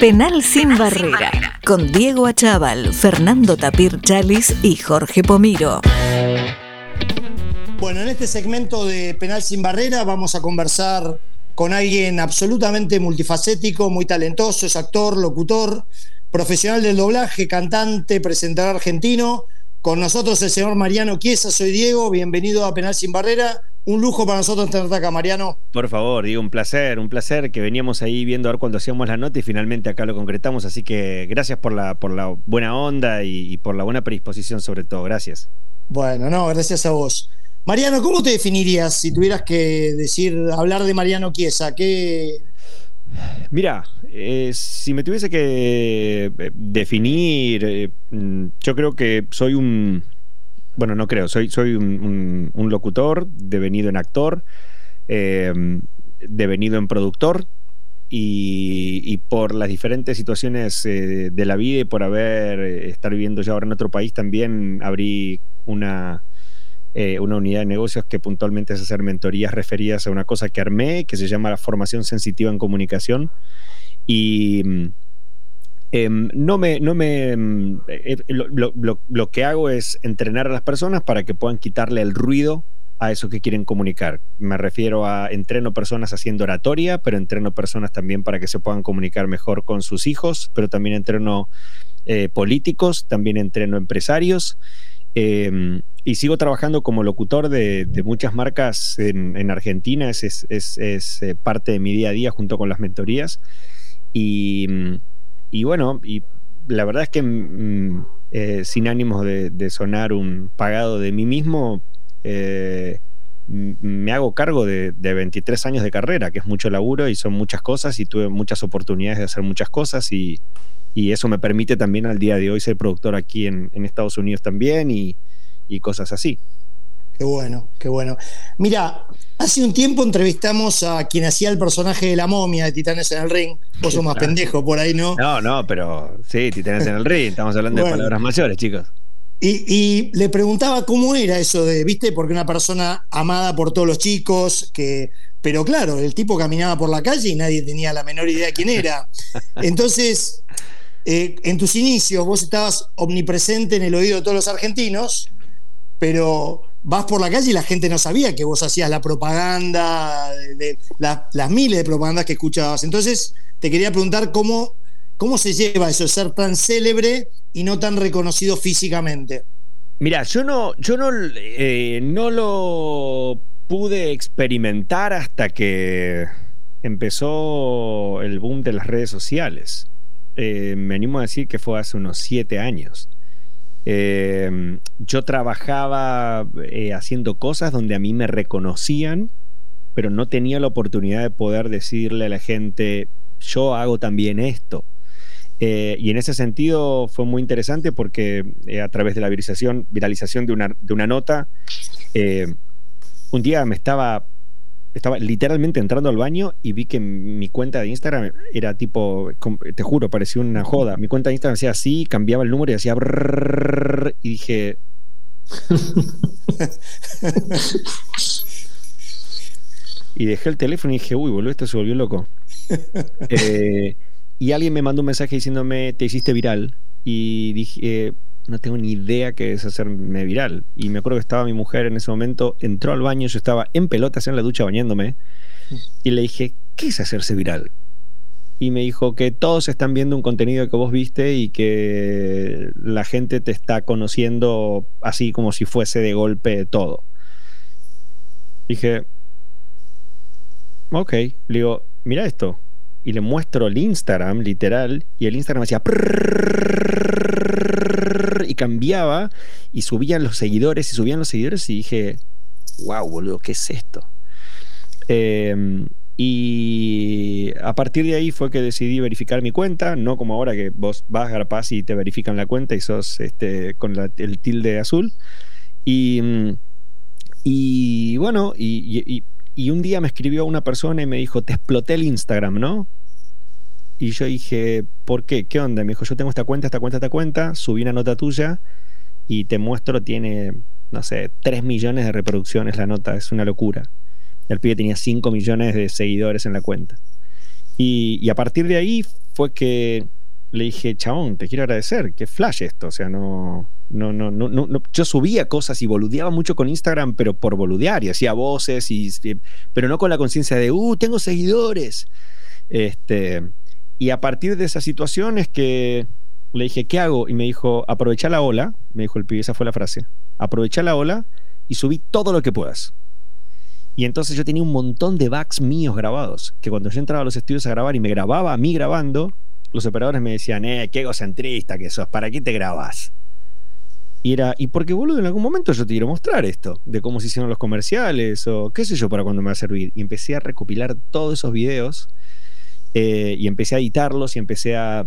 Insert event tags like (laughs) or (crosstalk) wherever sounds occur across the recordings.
Penal sin barrera, con Diego Achával, Fernando Tapir Chalis y Jorge Pomiro. Bueno, en este segmento de Penal sin barrera vamos a conversar con alguien absolutamente multifacético, muy talentoso, es actor, locutor, profesional del doblaje, cantante, presentador argentino. Con nosotros el señor Mariano Chiesa, soy Diego, bienvenido a Penal sin barrera. Un lujo para nosotros tenerte acá, Mariano. Por favor, digo, un placer, un placer que veníamos ahí viendo a ver cuando hacíamos la nota y finalmente acá lo concretamos. Así que gracias por la, por la buena onda y, y por la buena predisposición sobre todo. Gracias. Bueno, no, gracias a vos. Mariano, ¿cómo te definirías si tuvieras que decir, hablar de Mariano Chiesa? ¿Qué, Mira, eh, si me tuviese que eh, definir, eh, mm, yo creo que soy un, bueno, no creo, soy, soy un, locutor devenido en actor, devenido en productor, y, por las diferentes situaciones de la vida y por haber, estar viviendo ya ahora en otro país, también abrí una eh, una unidad de negocios que puntualmente es hacer mentorías referidas a una cosa que armé, que se llama la formación sensitiva en comunicación. Y mm, em, no me, no me em, eh, lo, lo, que hago es entrenar a las personas para que puedan quitarle el ruido a eso que quieren comunicar. Me refiero a entreno personas haciendo oratoria, pero entreno personas también para que se puedan comunicar mejor con sus hijos, pero también entreno eh, políticos, también entreno empresarios. Em, y sigo trabajando como locutor de, muchas marcas en, Argentina, es, eh, parte de mi día a día junto con las mentorías. Y, bueno, y la verdad es que mm, eh, sin ánimos de, sonar un pagado de mí mismo, eh, me hago cargo de, 23 años de carrera, que es mucho laburo y son muchas cosas y tuve muchas oportunidades de hacer muchas cosas y, y eso me permite también al día de hoy ser productor aquí en, Estados Unidos también y, cosas así. Qué bueno, qué bueno. Mira, hace un tiempo entrevistamos a quien hacía el personaje de la momia de Titanes en el Ring. Vos sos más pendejo por ahí, ¿no? No, no, pero sí, Titanes en el Ring. Estamos hablando de palabras mayores, chicos. Y, y, le preguntaba cómo era eso de, viste, porque una persona amada por todos los chicos, que, pero claro, el tipo caminaba por la calle y nadie tenía la menor idea de quién era. (laughs) Entonces, eh, en tus inicios vos estabas omnipresente en el oído de todos los argentinos, pero vas por la calle y la gente no sabía que vos hacías la propaganda, de, las miles de propagandas que escuchabas. Entonces, te quería preguntar cómo, cómo se lleva eso, ser tan célebre y no tan reconocido físicamente. Mira, yo no, yo no, eh, no lo pude experimentar hasta que empezó el boom de las redes sociales. Eh, me animo a decir que fue hace unos siete años. Eh, yo trabajaba eh, haciendo cosas donde a mí me reconocían, pero no tenía la oportunidad de poder decirle a la gente, yo hago también esto. y en ese sentido fue muy interesante porque a través de la viralización, de una nota, un día me estaba estaba literalmente entrando al baño y vi que mi cuenta de Instagram era tipo, te juro, parecía una joda. Mi cuenta de Instagram hacía así, cambiaba el número y hacía y dije... y dejé el teléfono y dije, uy, boludo, esto se volvió loco. Y alguien me mandó un mensaje diciéndome, te hiciste viral. Y dije, no tengo ni idea qué es hacerme viral. Y me acuerdo que estaba mi mujer en ese momento, entró al baño, yo estaba en pelotas en la ducha bañándome, y le dije, ¿qué es hacerse viral? Y me dijo que todos están viendo un contenido que vos viste y que la gente te está conociendo así como si fuese de golpe todo. Dije, ok, le digo, mira esto. Y le muestro el Instagram, literal, y el Instagram hacía y cambiaba y subían los seguidores y subían los seguidores y dije, wow, boludo, ¿qué es esto? Em, y a partir de ahí fue que decidí verificar mi cuenta, no como ahora que vos vas, garpás y te verifican la cuenta y sos este, con el tilde azul. Y, y bueno, y, y un día me escribió una persona y me dijo, te exploté el Instagram, ¿no? Y yo dije, ¿por qué? ¿Qué onda? Me dijo, yo tengo esta cuenta, esta cuenta, esta cuenta, subí una nota tuya y te muestro, tiene, no sé, 3 millones de reproducciones la nota, es una locura. El pibe tenía 5 millones de seguidores en la cuenta. Y, a partir de ahí fue que le dije, chabón, te quiero agradecer, que flash esto, o sea, no, no, no, no, no, yo subía cosas y boludeaba mucho con Instagram, pero por boludear, y hacía voces, y, pero no con la conciencia de, uh, tengo seguidores. Este, y a partir de esa situación es que le dije, ¿qué hago? Y me dijo, aprovecha la ola, me dijo el pibe, esa fue la frase, aprovecha la ola y subí todo lo que puedas. Y entonces yo tenía un montón de backs míos grabados, que cuando yo entraba a los estudios a grabar y me grababa a mí grabando, los operadores me decían, eh, qué egocentrista que sos, ¿para qué te grabas? Y era, ¿y porque boludo? En algún momento yo te quiero mostrar esto, de cómo se hicieron los comerciales o qué sé yo para cuando me va a servir. Y empecé a recopilar todos esos videos eh, y empecé a editarlos y empecé a,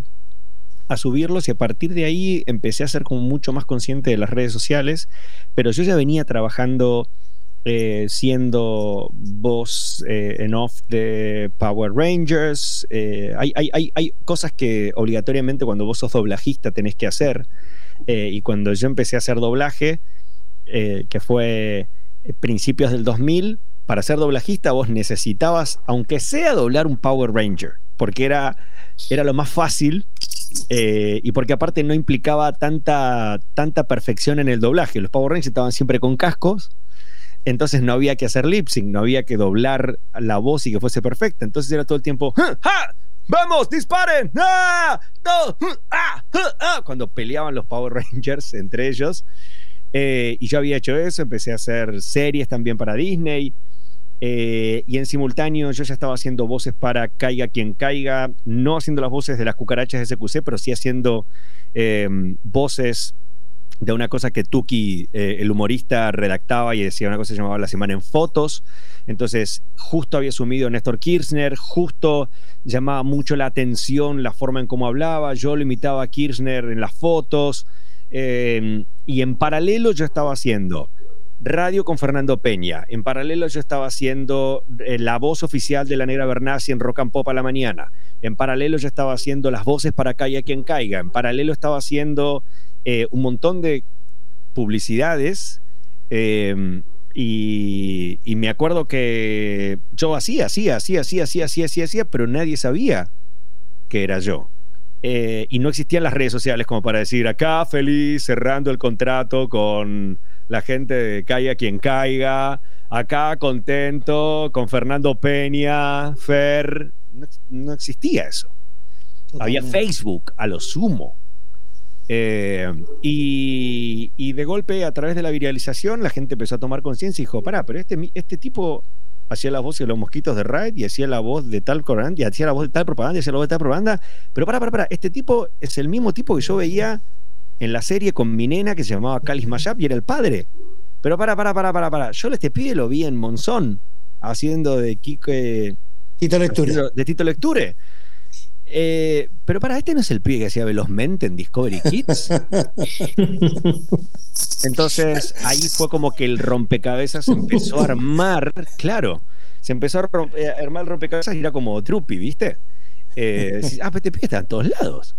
a subirlos y a partir de ahí empecé a ser como mucho más consciente de las redes sociales, pero yo ya venía trabajando eh, siendo voz eh, en off de Power Rangers. Eh, hay, hay, hay, cosas que obligatoriamente cuando vos sos doblajista tenés que hacer. y cuando yo empecé a hacer doblaje, que fue principios del 2000, para ser doblajista vos necesitabas, aunque sea doblar un Power Ranger, porque era, era lo más fácil y porque aparte no implicaba tanta, tanta perfección en el doblaje. Los Power Rangers estaban siempre con cascos entonces no había que hacer lip sync, no había que doblar la voz y que fuese perfecta. Entonces era todo el tiempo. ¡Vamos, disparen! ¡Ah! ¡Ah! ¡Ah! Cuando peleaban los Power (laughs) Rangers entre ellos. Eh, y yo había hecho eso, empecé a hacer series también para Disney. Eh, y en simultáneo yo ya estaba haciendo voces para Caiga quien caiga, no haciendo las voces de las cucarachas de SQC, pero sí haciendo eh, voces de una cosa que Tuki, eh, el humorista, redactaba y decía una cosa que llamaba La Semana en Fotos. Entonces, justo había asumido Néstor Kirchner, justo llamaba mucho la atención la forma en cómo hablaba. Yo lo imitaba a Kirchner en las fotos. Em, y en paralelo yo estaba haciendo radio con Fernando Peña. En paralelo yo estaba haciendo eh, la voz oficial de la Negra Bernasi en Rock and Pop a la mañana. En paralelo yo estaba haciendo las voces para Caiga quien caiga. En paralelo estaba haciendo eh, un montón de publicidades em, y, me acuerdo que yo hacía, hacía, hacía, hacía, hacía, hacía, hacía, hacía, pero nadie sabía que era yo. Eh, y no existían las redes sociales como para decir acá feliz cerrando el contrato con la gente de Caiga quien caiga, acá contento con Fernando Peña, Fer, no, existía eso. Había Facebook a lo sumo. Eh, y, de golpe, a través de la viralización, la gente empezó a tomar conciencia y dijo, pará, pero este, este tipo hacía la voz de los mosquitos de Raid y hacía la voz de tal propaganda y hacía la voz de tal propaganda y hacía la voz de tal propaganda. Pero pará, pará, pará, este tipo es el mismo tipo que yo veía en la serie con mi nena que se llamaba Calis Mayap y era el padre. Pero pará, pará, pará, pará, pará. Yo este pibe lo vi en Monzón haciendo de Quique. Tito Lecture. De Tito Lecture. Eh, pero para este no es el pibe que hacía Velozmente en Discovery Kids. (laughs) Entonces ahí fue como que el rompecabezas empezó a armar, claro, se empezó a, eh, armar el rompecabezas y era como Trupi, ¿viste? Eh, ah, pues este pibe está en todos lados.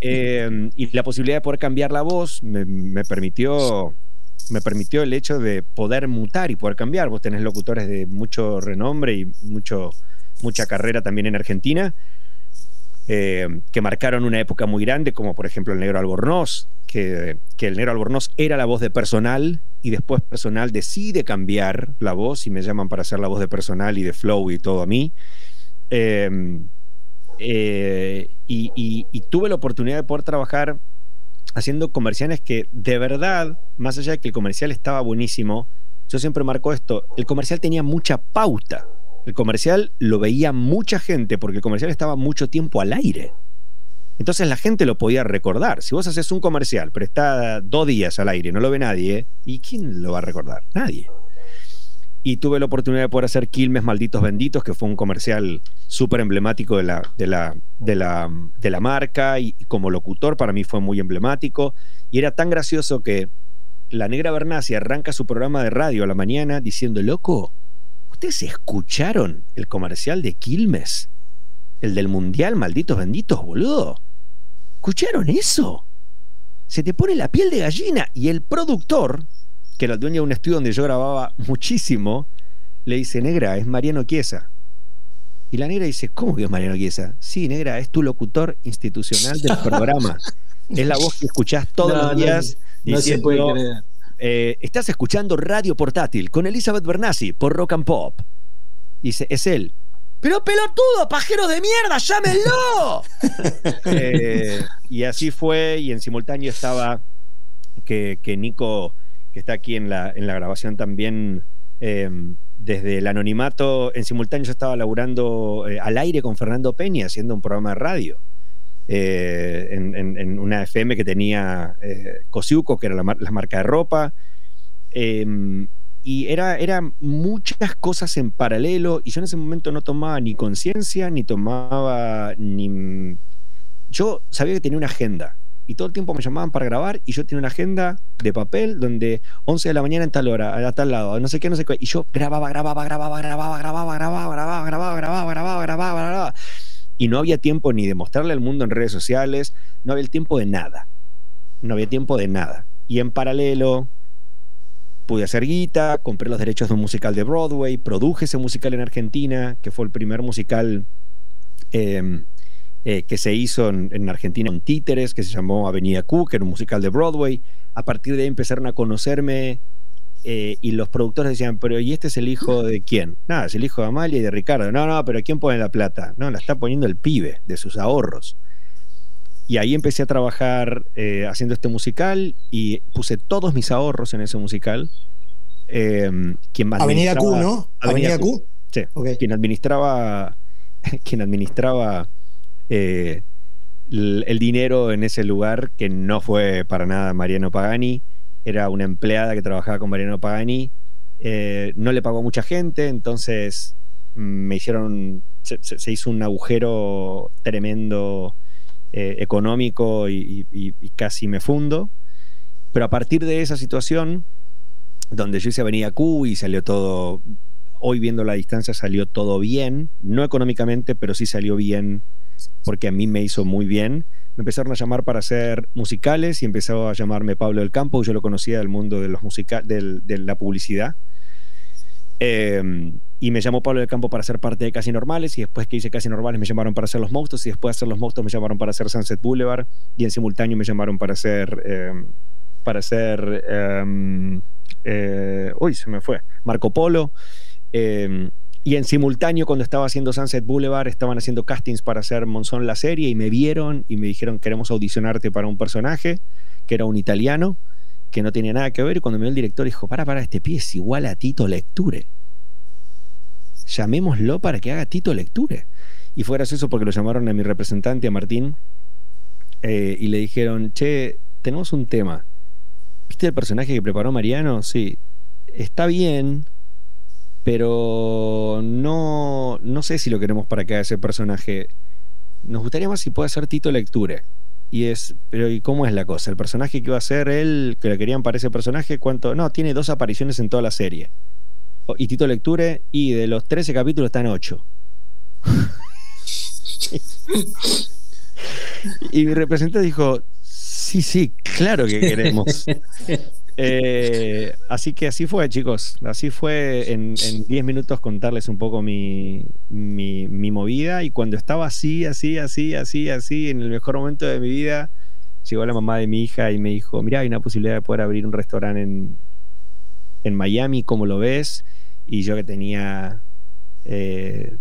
Y la posibilidad de poder cambiar la voz me, permitió me permitió el hecho de poder mutar y poder cambiar. Vos tenés locutores de mucho renombre y mucho, mucha carrera también en Argentina eh, que marcaron una época muy grande, como por ejemplo el Negro Albornoz, que, el Negro Albornoz era la voz de personal y después personal decide cambiar la voz y me llaman para hacer la voz de personal y de flow y todo a mí. Em, eh, y, tuve la oportunidad de poder trabajar haciendo comerciales que de verdad, más allá de que el comercial estaba buenísimo, yo siempre marco esto, el comercial tenía mucha pauta. El comercial lo veía mucha gente porque el comercial estaba mucho tiempo al aire. Entonces la gente lo podía recordar. Si vos haces un comercial, pero está dos días al aire, no lo ve nadie, ¿y quién lo va a recordar? Nadie. Y tuve la oportunidad de poder hacer Quilmes Malditos Benditos, que fue un comercial súper emblemático de la, de, la, de, la, de la marca y, como locutor para mí fue muy emblemático. Y era tan gracioso que la negra Bernacia arranca su programa de radio a la mañana diciendo, loco, ¿Ustedes escucharon el comercial de Quilmes? El del Mundial, malditos benditos, boludo. ¿Escucharon eso? Se te pone la piel de gallina y el productor, que era el dueño de un estudio donde yo grababa muchísimo, le dice, negra, es Mariano Chiesa. Y la negra dice, ¿cómo que es Mariano Chiesa? Sí, negra, es tu locutor institucional del programa. es la voz que escuchás todos los días. No, se puede creer. Eh, estás escuchando Radio Portátil con Elizabeth Bernassi por Rock and Pop. Dice, es él. Pero pelotudo, pajero de mierda, llámenlo. (laughs) Eh, y así fue, y en simultáneo estaba que, Nico, que está aquí en la, en la grabación también, eh, desde el anonimato, en simultáneo yo estaba laburando al aire con Fernando Peña, haciendo un programa de radio. en, una FM que tenía eh, Cosiuco, que era la, marca de ropa. Em, y era, muchas cosas en paralelo y yo en ese momento no tomaba ni conciencia, ni tomaba ni... Yo sabía que tenía una agenda y todo el tiempo me llamaban para grabar y yo tenía una agenda de papel donde 11 de la mañana en tal hora, a tal lado, no sé qué, no sé qué, y yo grababa, grababa, grababa, grababa, grababa, grababa, grababa, grababa, grababa, grababa, grababa, grababa. Y no había tiempo ni de mostrarle al mundo en redes sociales, no había el tiempo de nada. No había tiempo de nada. Y en paralelo, pude hacer guita, compré los derechos de un musical de Broadway, produje ese musical en Argentina, que fue el primer musical em, eh, que se hizo en, Argentina con títeres, que se llamó Avenida Q, que era un musical de Broadway. A partir de ahí empezaron a conocerme eh, y los productores decían, pero ¿y este es el hijo de quién? Nada, es el hijo de Amalia y de Ricardo. No, no, pero ¿quién pone la plata? No, la está poniendo el pibe de sus ahorros. Y ahí empecé a trabajar eh, haciendo este musical y puse todos mis ahorros en ese musical. Em, quien Avenida Q, ¿no? Avenida, Q. Sí. Quien administraba, (laughs) quien administraba eh, el, dinero en ese lugar, que no fue para nada Mariano Pagani, era una empleada que trabajaba con Mariano Pagani. Eh, no le pagó mucha gente, entonces mm, me hicieron, se hizo un agujero tremendo eh, económico y, casi me fundo. Pero a partir de esa situación, donde yo hice Avenida Q y salió todo, hoy viendo la distancia salió todo bien, no económicamente, pero sí salió bien porque a mí me hizo muy bien. Me empezaron a llamar para hacer musicales y empezó a llamarme Pablo del Campo, yo lo conocía del mundo de, los de la publicidad. Eh, y me llamó Pablo del Campo para ser parte de Casi Normales y después que hice Casi Normales me llamaron para hacer Los Monstruos y después de hacer Los Monstruos me llamaron para hacer Sunset Boulevard y en simultáneo me llamaron para hacer em, para hacer em, eh, uy se me fue Marco Polo em, y en simultáneo cuando estaba haciendo Sunset Boulevard estaban haciendo castings para hacer Monzón la serie y me vieron y me dijeron queremos audicionarte para un personaje que era un italiano que no tenía nada que ver y cuando me vio el director dijo para para este pie es igual a Tito Lecture llamémoslo para que haga Tito Lecture. Y fue gracioso porque lo llamaron a mi representante, a Martín, eh, y le dijeron, che, tenemos un tema. ¿Viste el personaje que preparó Mariano? Sí, está bien, pero no, no sé si lo queremos para que haga ese personaje. Nos gustaría más si puede ser Tito Lecture. Y es, pero ¿y cómo es la cosa? El personaje que iba a ser él, que le querían para ese personaje, ¿cuánto? No, tiene dos apariciones en toda la serie y Tito Lecture, y de los 13 capítulos están 8. (laughs) y mi representante dijo, sí, sí, claro que queremos. (laughs) Eh, así que así fue, chicos. Así fue en 10 minutos contarles un poco mi, mi, movida. Y cuando estaba así, así, así, así, así, en el mejor momento de mi vida, llegó la mamá de mi hija y me dijo, mira, hay una posibilidad de poder abrir un restaurante en, en Miami, ¿cómo lo ves? Y yo que tenía eh,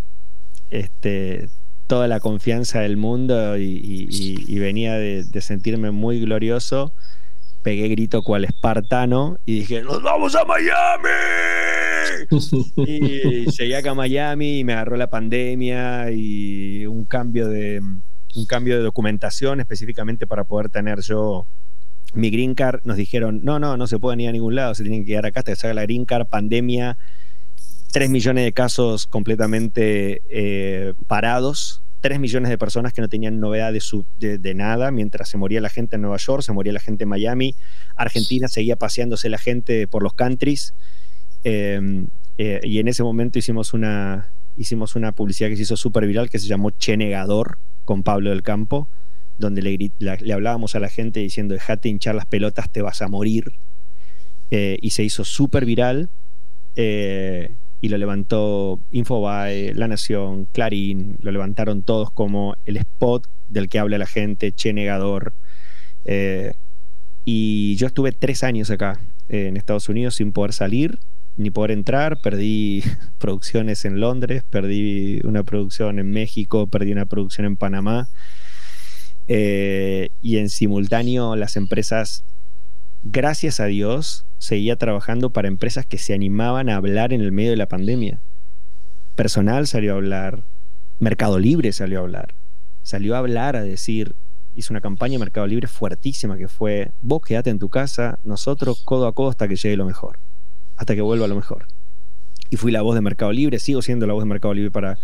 este, toda la confianza del mundo y, venía de, sentirme muy glorioso, pegué grito cual espartano y dije, ¡Nos vamos a Miami! (laughs) y llegué acá a Miami y me agarró la pandemia y un cambio de un cambio de documentación específicamente para poder tener yo mi green card, nos dijeron, no, no, no se pueden ir a ningún lado, se tienen que quedar acá hasta que salga la green card, pandemia, 3 millones de casos completamente eh, parados, 3 millones de personas que no tenían novedad de, nada, mientras se moría la gente en Nueva York, se moría la gente en Miami, Argentina seguía paseándose la gente por los countries, em, eh, y en ese momento hicimos una, hicimos una publicidad que se hizo súper viral que se llamó Che Negador con Pablo del Campo donde le, hablábamos a la gente diciendo, dejate hinchar las pelotas, te vas a morir. Eh, y se hizo súper viral. Eh, y lo levantó Infobae, La Nación, Clarín, lo levantaron todos como el spot del que habla la gente, che negador. Eh, y yo estuve tres años acá eh, en Estados Unidos sin poder salir ni poder entrar. Perdí (laughs) producciones en Londres, perdí una producción en México, perdí una producción en Panamá. Eh, y en simultáneo las empresas, gracias a Dios, seguía trabajando para empresas que se animaban a hablar en el medio de la pandemia. Personal salió a hablar, Mercado Libre salió a hablar, salió a hablar, a decir, hizo una campaña de Mercado Libre fuertísima que fue, vos quedate en tu casa, nosotros codo a codo hasta que llegue lo mejor, hasta que vuelva lo mejor. Y fui la voz de Mercado Libre, sigo siendo la voz de Mercado Libre para,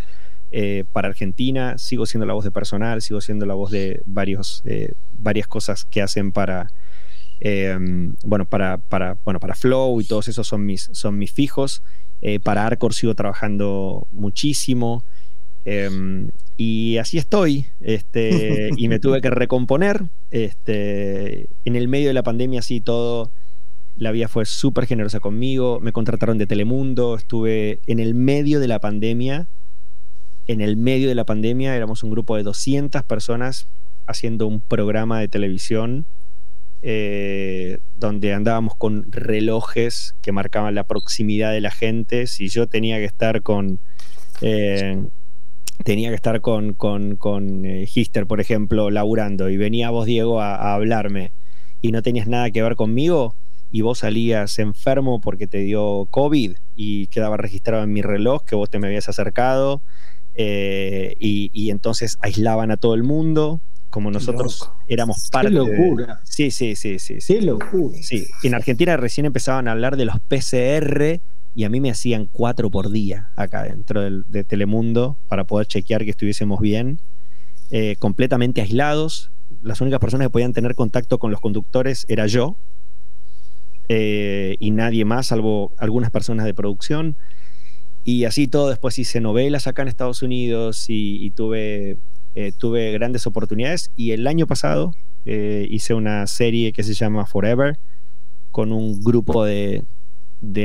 eh, para Argentina, sigo siendo la voz de personal, sigo siendo la voz de varios, eh, varias cosas que hacen para, Em, bueno, para, para, bueno, para Flow y todos esos son mis, son mis fijos. Eh, para Arcor sigo trabajando muchísimo. Em, y así estoy. Este, y me tuve que recomponer. Este, en el medio de la pandemia, así todo. La vida fue súper generosa conmigo. Me contrataron de Telemundo. Estuve en el medio de la pandemia. En el medio de la pandemia éramos un grupo de 200 personas haciendo un programa de televisión eh, donde andábamos con relojes que marcaban la proximidad de la gente. Si yo tenía que estar con. Eh, tenía que estar con, con, con eh, Hister, por ejemplo, laburando, y venía vos, Diego, a, hablarme, y no tenías nada que ver conmigo, y vos salías enfermo porque te dio COVID y quedaba registrado en mi reloj que vos te me habías acercado, y, y, entonces aislaban a todo el mundo, como nosotros éramos parte. Qué locura. Sí, sí, sí, sí. Qué locura. Sí. En Argentina recién empezaban a hablar de los PCR y a mí me hacían cuatro por día acá dentro de Telemundo para poder chequear que estuviésemos bien. Eh, completamente aislados. Las únicas personas que podían tener contacto con los conductores era yo eh, y nadie más, salvo algunas personas de producción. Y así todo, después hice novelas acá en Estados Unidos y tuve eh, tuve grandes oportunidades y el año pasado eh, hice una serie que se llama Forever con un grupo de,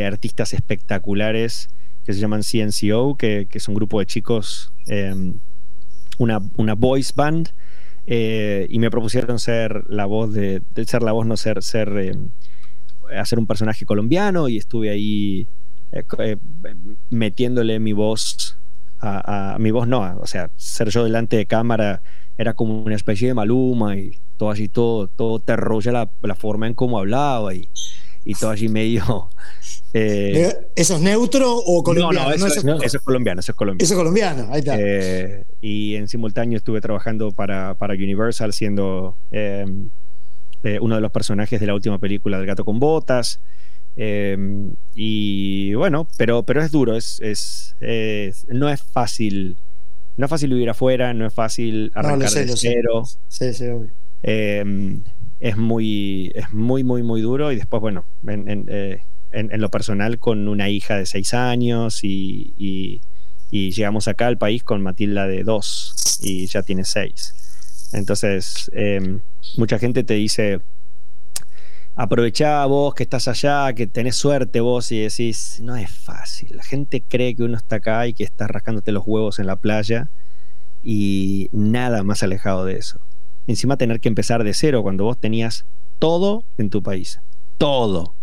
artistas espectaculares que se llaman CNCO, que, es un grupo de chicos, em, una, una voice band, eh, y me propusieron ser la voz de, ser la voz, no ser, ser em, hacer un personaje colombiano y estuve ahí metiéndole mi voz a, mi voz no, o sea, ser yo delante de cámara era como una especie de maluma y todo así, todo, todo te la, la forma en cómo hablaba y, y todo allí medio... (laughs) Eh, ¿Eso es neutro o colombiano? No, no, eso, es, colombiano, eso es colombiano. Eso es colombiano, ahí está. Eh, y en simultáneo estuve trabajando para, para Universal siendo eh, uno de los personajes de la última película del gato con botas. Em, y bueno, pero, pero es duro, es, es, no es fácil. No es fácil vivir afuera, no es fácil arrancar de cero. Em, es muy, es muy, muy, muy duro. Y después, bueno, en, eh, lo personal, con una hija de seis años y, y, llegamos acá al país con Matilda de dos y ya tiene seis. Entonces, em, mucha gente te dice, aprovechá vos que estás allá, que tenés suerte vos y decís, no es fácil. La gente cree que uno está acá y que está rascándote los huevos en la playa y nada más alejado de eso. Encima tener que empezar de cero cuando vos tenías todo en tu país. Todo.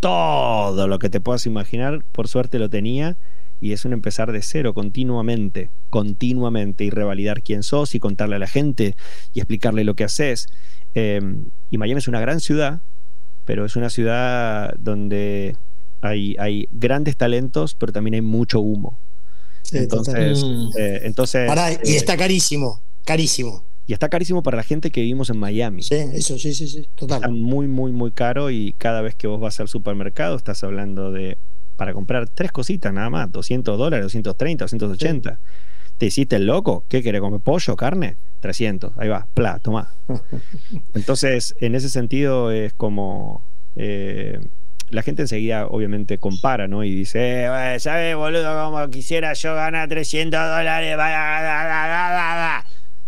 Todo lo que te puedas imaginar, por suerte lo tenía. Y es un empezar de cero continuamente, continuamente, y revalidar quién sos y contarle a la gente y explicarle lo que haces. Eh, Miami es una gran ciudad, pero es una ciudad donde hay, hay grandes talentos, pero también hay mucho humo. entonces, mm. eh, entonces y eh, está carísimo, carísimo. Y está carísimo para la gente que vivimos en Miami. Sí, eso, sí, sí, sí, total. Está muy, muy, muy caro y cada vez que vos vas al supermercado estás hablando de, para comprar tres cositas nada más, 200 dólares, 230, 280. ¿Te hiciste el loco? ¿Qué querés comer? ¿Pollo? ¿Carne? 300. Ahí va, pla, toma. (laughs) Entonces, en ese sentido es como... Eh, la gente enseguida obviamente compara, ¿no? Y dice, eh, ¿sabes, boludo, como quisiera yo ganar 300 dólares?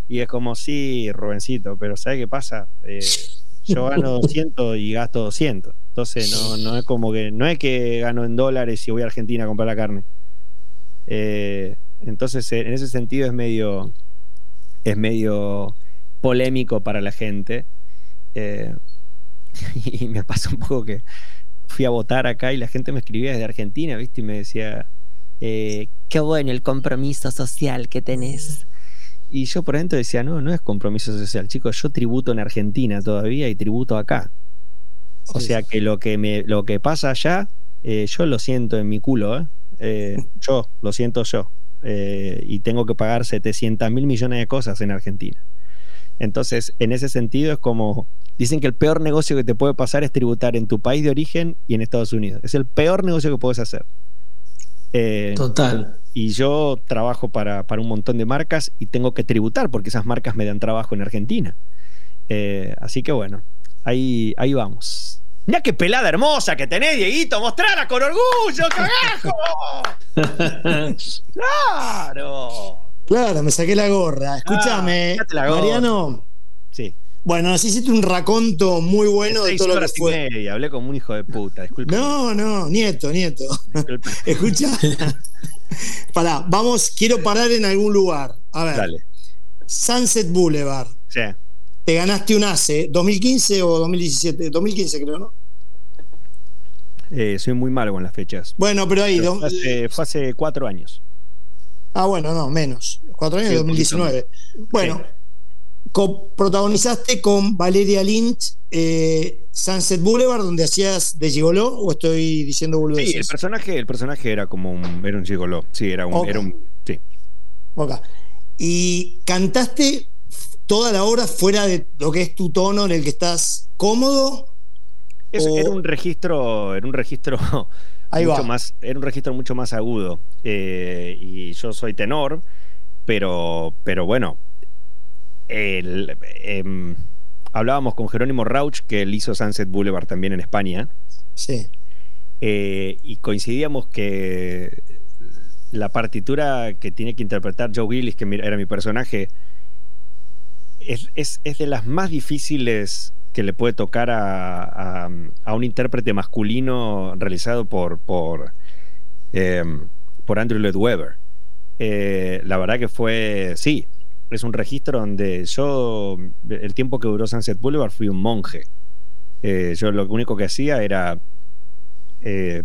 Y es como, sí, Rubencito, pero ¿sabes qué pasa? Eh, yo gano (laughs) 200 y gasto 200. Entonces no, no es como que, no es que gano en dólares y voy a Argentina a comprar la carne. Eh, entonces, en ese sentido es medio, es medio polémico para la gente. Eh, (laughs) y me pasó un poco que fui a votar acá y la gente me escribía desde Argentina, ¿viste? Y me decía, eh, qué bueno el compromiso social que tenés. Y yo por dentro decía, no, no es compromiso social, chicos, yo tributo en Argentina todavía y tributo acá. O sea que lo que, me, lo que pasa allá, eh, yo lo siento en mi culo, ¿eh? eh (laughs) yo, lo siento yo. Y tengo que pagar 700 mil millones de cosas en Argentina. Entonces, en ese sentido es como, dicen que el peor negocio que te puede pasar es tributar en tu país de origen y en Estados Unidos. Es el peor negocio que puedes hacer. Total. Y yo trabajo para, para, un montón de marcas y tengo que tributar porque esas marcas me dan trabajo en Argentina. así que bueno, ahí, ahí vamos. Mira qué pelada hermosa que tenés, Dieguito. Mostrala con orgullo, carajo. (laughs) claro. Claro, me saqué la gorra. Escúchame, ah, Mariano. Sí. Bueno, hiciste un raconto muy bueno de todo lo que fue. Y hablé como un hijo de puta, disculpe. No, no, nieto, nieto. (laughs) Escucha. Pará, vamos, quiero parar en algún lugar. A ver. Dale. Sunset Boulevard. Sí te ganaste un ACE, 2015 o 2017, 2015 creo, ¿no? Eh, soy muy malo con las fechas. Bueno, pero ahí. fue, hace, cuatro años. Ah, bueno, no, menos. Cuatro años, 2019. Bueno, protagonizaste con Valeria Lynch eh, Sunset Boulevard, donde hacías de gigoló, o estoy diciendo boludeces? Sí, el personaje, el personaje era como un, era un gigoló. Sí, era un, era un sí. Ok. Y cantaste toda la obra fuera de lo que es tu tono en el que estás cómodo? Era un registro, era un registro (laughs) mucho más, era un registro mucho más agudo. Eh, y yo soy tenor, pero, pero bueno, em, hablábamos con Jerónimo Rauch, que él hizo Sunset Boulevard también en España. Sí. Eh, y coincidíamos que la partitura que tiene que interpretar Joe Willis, que era mi personaje, es, de las más difíciles que le puede tocar a, un intérprete masculino realizado por, por, em, por Andrew Lloyd Webber. Eh, la verdad que fue, sí, es un registro donde yo, el tiempo que duró Sunset Boulevard, fui un monje. Eh, yo lo único que hacía era eh,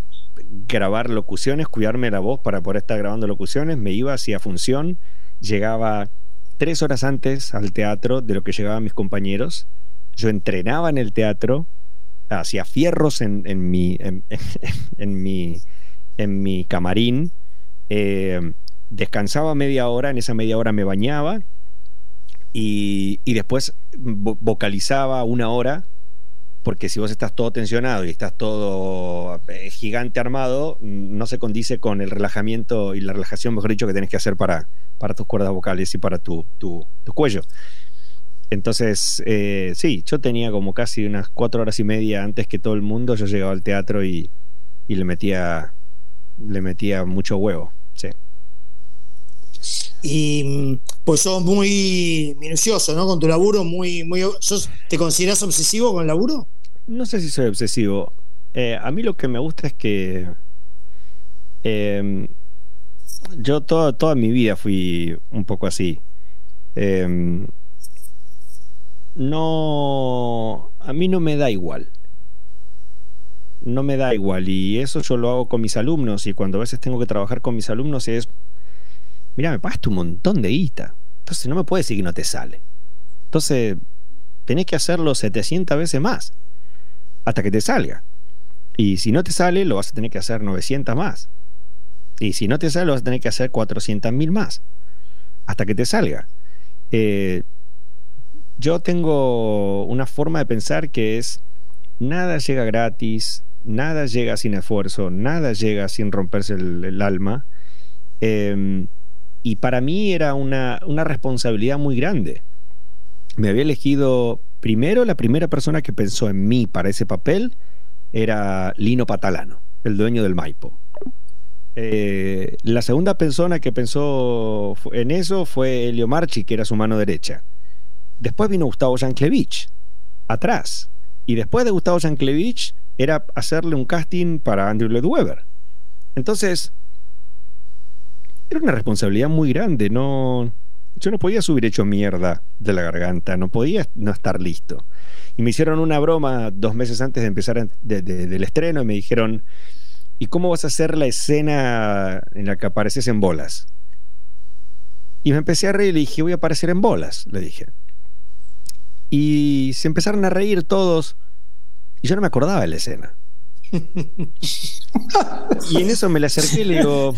grabar locuciones, cuidarme la voz para poder estar grabando locuciones, me iba, hacía función, llegaba tres horas antes al teatro de lo que llegaban mis compañeros. Yo entrenaba en el teatro, hacía fierros en, mi, (laughs) en, mi, en mi camarín, eh, descansaba media hora, en esa media hora me bañaba y, y después vocalizaba una hora porque si vos estás todo tensionado y estás todo eh, gigante armado, no se condice con el relajamiento y la relajación, mejor dicho, que tenés que hacer para, para tus cuerdas vocales y para tu, tu, cuello. Entonces, eh, sí, yo tenía como casi unas cuatro horas y media antes que todo el mundo, yo llegaba al teatro y, y le metía le metía mucho huevo, sí. Y pues sos muy minucioso, ¿no? Con tu laburo, muy, muy. ¿Te consideras obsesivo con el laburo? No sé si soy obsesivo. Eh, a mí lo que me gusta es que. Em, yo toda mi vida fui un poco así. Em, no. A mí no me da igual. No me da igual. Y eso yo lo hago con mis alumnos. Y cuando a veces tengo que trabajar con mis alumnos es mira, me pagaste un montón de guita. Entonces no me puedes decir que no te sale. Entonces, tenés que hacerlo 700 veces más. Hasta que te salga. Y si no te sale, lo vas a tener que hacer 900 más. Y si no te sale, lo vas a tener que hacer 400 mil más. Hasta que te salga. Eh, yo tengo una forma de pensar que es, nada llega gratis, nada llega sin esfuerzo, nada llega sin romperse el, alma. Eh, y para mí era una, responsabilidad muy grande. Me había elegido primero, la primera persona que pensó en mí para ese papel era Lino Patalano, el dueño del Maipo. Eh, la segunda persona que pensó en eso fue Elio Marchi, que era su mano derecha. Después vino Gustavo Yanklevich, atrás. Y después de Gustavo Yanklevich era hacerle un casting para Andrew Lloyd. Entonces, era una responsabilidad muy grande. No, yo no podía subir hecho mierda de la garganta, no podía no estar listo. Y me hicieron una broma dos meses antes de empezar del estreno y me dijeron, ¿y cómo vas a hacer la escena en la que apareces en bolas? Y me empecé a reír y le dije, voy a aparecer en bolas, le dije. Y se empezaron a reír todos. Y yo no me acordaba de la escena. y en eso me le acerqué y le digo,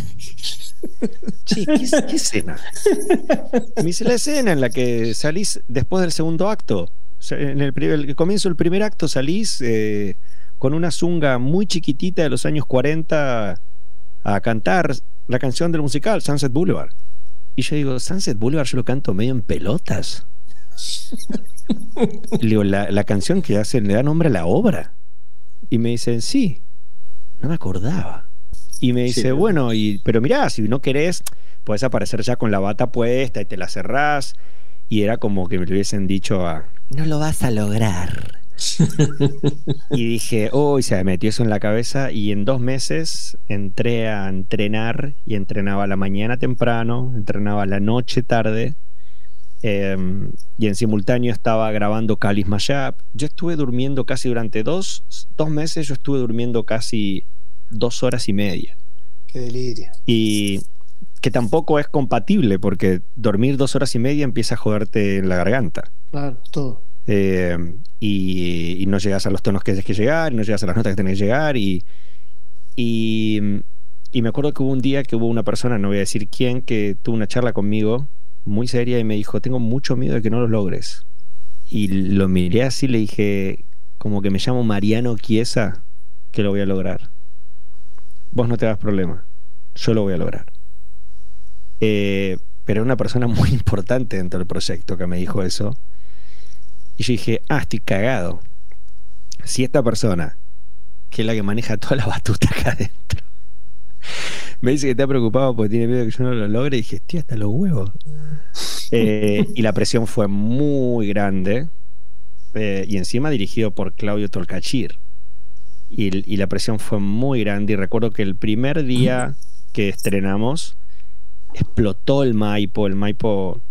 che, ¿qué, escena? Me dice la escena en la que salís después del segundo acto. En el, el comienzo del primer acto salís eh, con una zunga muy chiquitita de los años 40 a cantar la canción del musical, Sunset Boulevard. Y yo digo, Sunset Boulevard yo lo canto medio en pelotas. Le digo, la, canción que hace le da nombre a la obra. Y me dicen, sí, no me acordaba. Y me dice, bueno, y, pero mirá, si no querés, puedes aparecer ya con la bata puesta y te la cerrás. Y era como que me lo hubiesen dicho a, no lo vas a lograr. (laughs) y dije, oh, se me metió eso en la cabeza y en dos meses entré a entrenar y entrenaba la mañana temprano, entrenaba la noche tarde em, y en simultáneo estaba grabando Calis Mayab. Yo estuve durmiendo casi durante dos, dos meses, yo estuve durmiendo casi dos horas y media. Qué delirio. Y que tampoco es compatible porque dormir dos horas y media empieza a joderte en la garganta. Claro, todo. Eh, y, no llegas a los tonos que tienes que llegar, no llegas a las notas que tenés que llegar. Y, y, me acuerdo que hubo un día que hubo una persona, no voy a decir quién, que tuvo una charla conmigo muy seria y me dijo, tengo mucho miedo de que no lo logres. Y lo miré así, le dije, como que me llamo Mariano Chiesa, que lo voy a lograr. Vos no te das problema, yo lo voy a lograr. Eh, pero era una persona muy (laughs) importante dentro del proyecto que me dijo eso. Y yo dije, ah, estoy cagado. Si esta persona, que es la que maneja toda la batuta acá adentro, me dice que está preocupado porque tiene miedo que yo no lo logre, y dije, estoy hasta los huevos. Eh, y la presión fue muy grande. Eh, y encima dirigido por Claudio Tolcachir. Y, la presión fue muy grande. Y recuerdo que el primer día que estrenamos, explotó el Maipo. El Maipo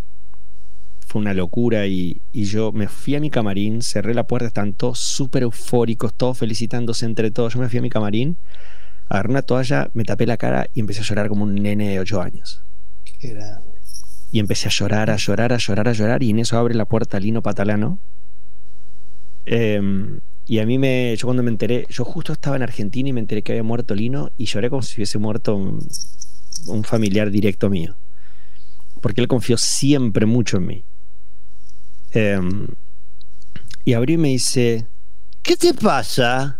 fue una locura y, yo me fui a mi camarín, cerré la puerta, están todos súper eufóricos, todos felicitándose entre todos. Yo me fui a mi camarín, agarré una toalla, me tapé la cara y empecé a llorar como un nene de 8 años. Y empecé a llorar, a llorar, a llorar, a llorar y en eso abre la puerta Lino Patalano. Em, y a mí me, yo cuando me enteré, yo justo estaba en Argentina y me enteré que había muerto Lino y lloré como si hubiese muerto un familiar directo mío. Porque él confió siempre mucho en mí. Em, y abrí y me dice, ¿qué te pasa?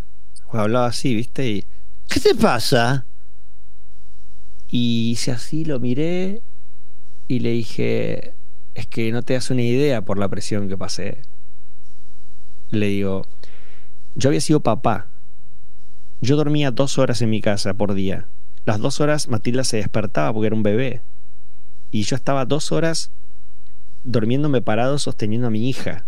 hablaba así, ¿viste? Y, ¿Qué te pasa? Y hice así, lo miré y le dije, es que no te das una idea por la presión que pasé. Le digo, yo había sido papá. Yo dormía dos horas en mi casa por día. Las dos horas Matilda se despertaba porque era un bebé. Y yo estaba dos horas durmiéndome parado sosteniendo a mi hija.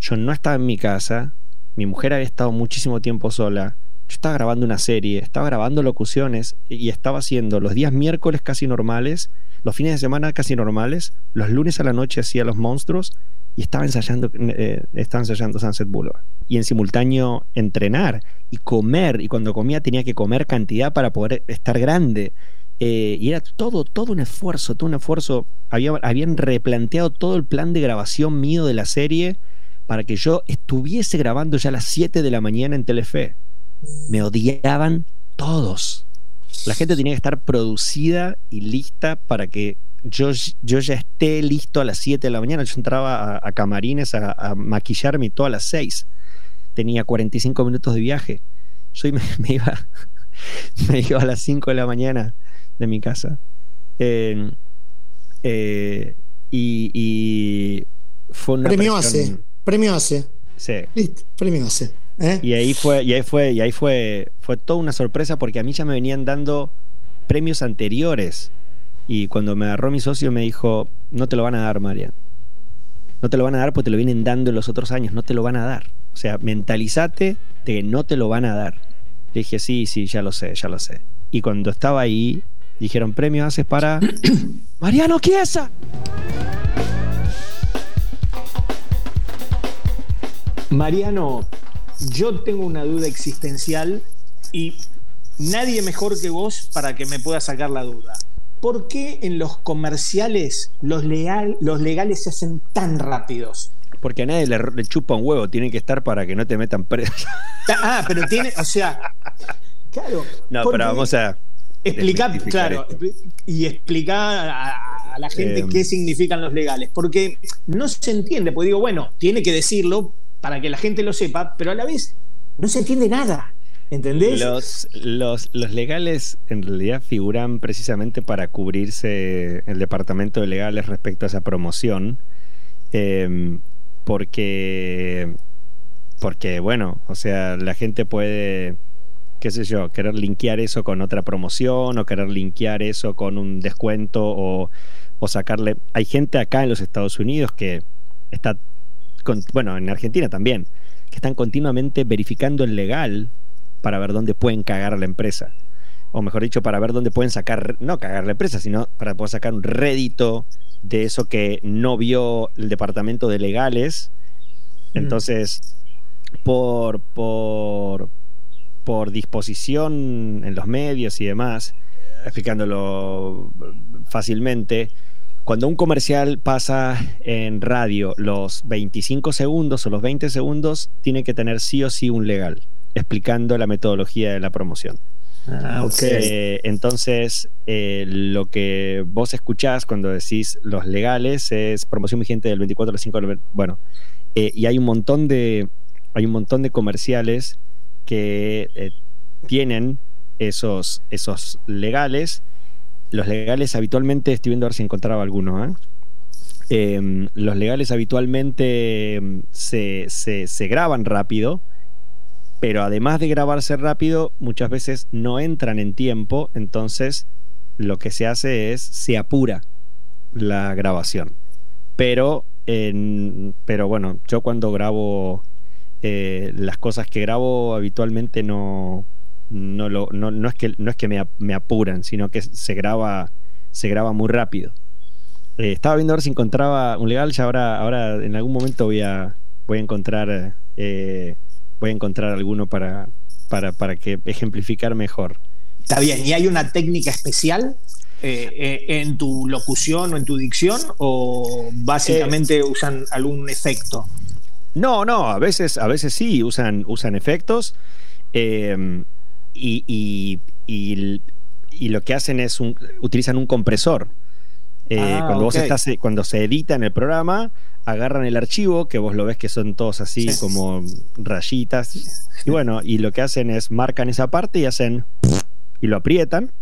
Yo no estaba en mi casa, mi mujer había estado muchísimo tiempo sola, yo estaba grabando una serie, estaba grabando locuciones y estaba haciendo los días miércoles casi normales, los fines de semana casi normales, los lunes a la noche hacía los monstruos y estaba ensayando, eh, ensayando Sunset Boulevard. Y en simultáneo entrenar y comer, y cuando comía tenía que comer cantidad para poder estar grande. Eh, y era todo, todo un esfuerzo, todo un esfuerzo. habían replanteado todo el plan de grabación mío de la serie para que yo estuviese grabando ya a las 7 de la mañana en Telefe. Me odiaban todos. La gente tenía que estar producida y lista para que yo, yo ya esté listo a las 7 de la mañana. Yo entraba a, camarines a, a, maquillarme todo a las 6. Tenía 45 minutos de viaje. Yo me, (laughs) me iba, me iba a las 5 de la mañana de mi casa. Eh, eh, y, fue una premio hace, premio hace. Sí. Listo, premio hace. ¿Eh? Y ahí fue, y ahí fue, y ahí fue, fue toda una sorpresa porque a mí ya me venían dando premios anteriores. Y cuando me agarró mi socio me dijo, no te lo van a dar, Marian. No te lo van a dar porque te lo vienen dando en los otros años, no te lo van a dar. O sea, mentalízate de que no te lo van a dar. Le dije, sí, sí, ya lo sé, ya lo sé. Y cuando estaba ahí, Dijeron premio haces para (coughs) Mariano Chiesa. Mariano, yo tengo una duda existencial y nadie mejor que vos para que me pueda sacar la duda. ¿Por qué en los comerciales los, los legales se hacen tan rápidos? Porque a nadie le, chupa un huevo, tienen que estar para que no te metan preso. Ah, pero tiene, o sea, claro. No, pero vamos a. Explicar, claro, y explicar a, la gente em. qué significan los legales. Porque no se entiende, porque digo, bueno, tiene que decirlo para que la gente lo sepa, pero a la vez no se entiende nada. ¿Entendés? Los, los, los, legales en realidad figuran precisamente para cubrirse el departamento de legales respecto a esa promoción. Em, porque, porque, bueno, o sea, la gente puede, qué sé yo, querer linkear eso con otra promoción o querer linkear eso con un descuento o, o sacarle... Hay gente acá en los Estados Unidos que está, bueno, en Argentina también, que están continuamente verificando el legal para ver dónde pueden cagar a la empresa. O mejor dicho, para ver dónde pueden sacar, no cagar la empresa, sino para poder sacar un rédito de eso que no vio el departamento de legales. Mm. Entonces, por, por, por disposición en los medios y demás, explicándolo fácilmente, cuando un comercial pasa en radio los 25 segundos o los 20 segundos, tiene que tener sí o sí un legal explicando la metodología de la promoción. Ah, eh, entonces, eh, lo que vos escuchás cuando decís los legales es promoción vigente del 24 al 5 Bueno, eh, y hay un montón de. Hay un montón de comerciales que tienen esos, esos legales. Los legales habitualmente, estoy viendo a ver si encontraba alguno. Em, los legales habitualmente em, se, se, graban rápido pero además de grabarse rápido, muchas veces no entran en tiempo, entonces lo que se hace es se apura la grabación. Pero, pero bueno, yo cuando grabo eh, las cosas que grabo habitualmente no, no, lo, no, es que, no es que me, apuran, sino que se graba, se graba muy rápido. Eh, estaba viendo a ver si encontraba un legal, ya ahora, ahora en algún momento voy a, voy a encontrar eh, voy a encontrar alguno para, para, para que ejemplificar mejor. Está bien, ¿y hay una técnica especial eh, eh, en tu locución o en tu dicción o básicamente eh, usan algún efecto? No, no, a veces, a veces sí usan, usan efectos em, y, y, lo que hacen es un, utilizan un compresor. Ah, cuando, vos estás, cuando se edita en el programa, agarran el archivo, que vos lo ves que son todos así como rayitas. Y bueno, y lo que hacen es marcan esa parte y hacen y lo aprietan.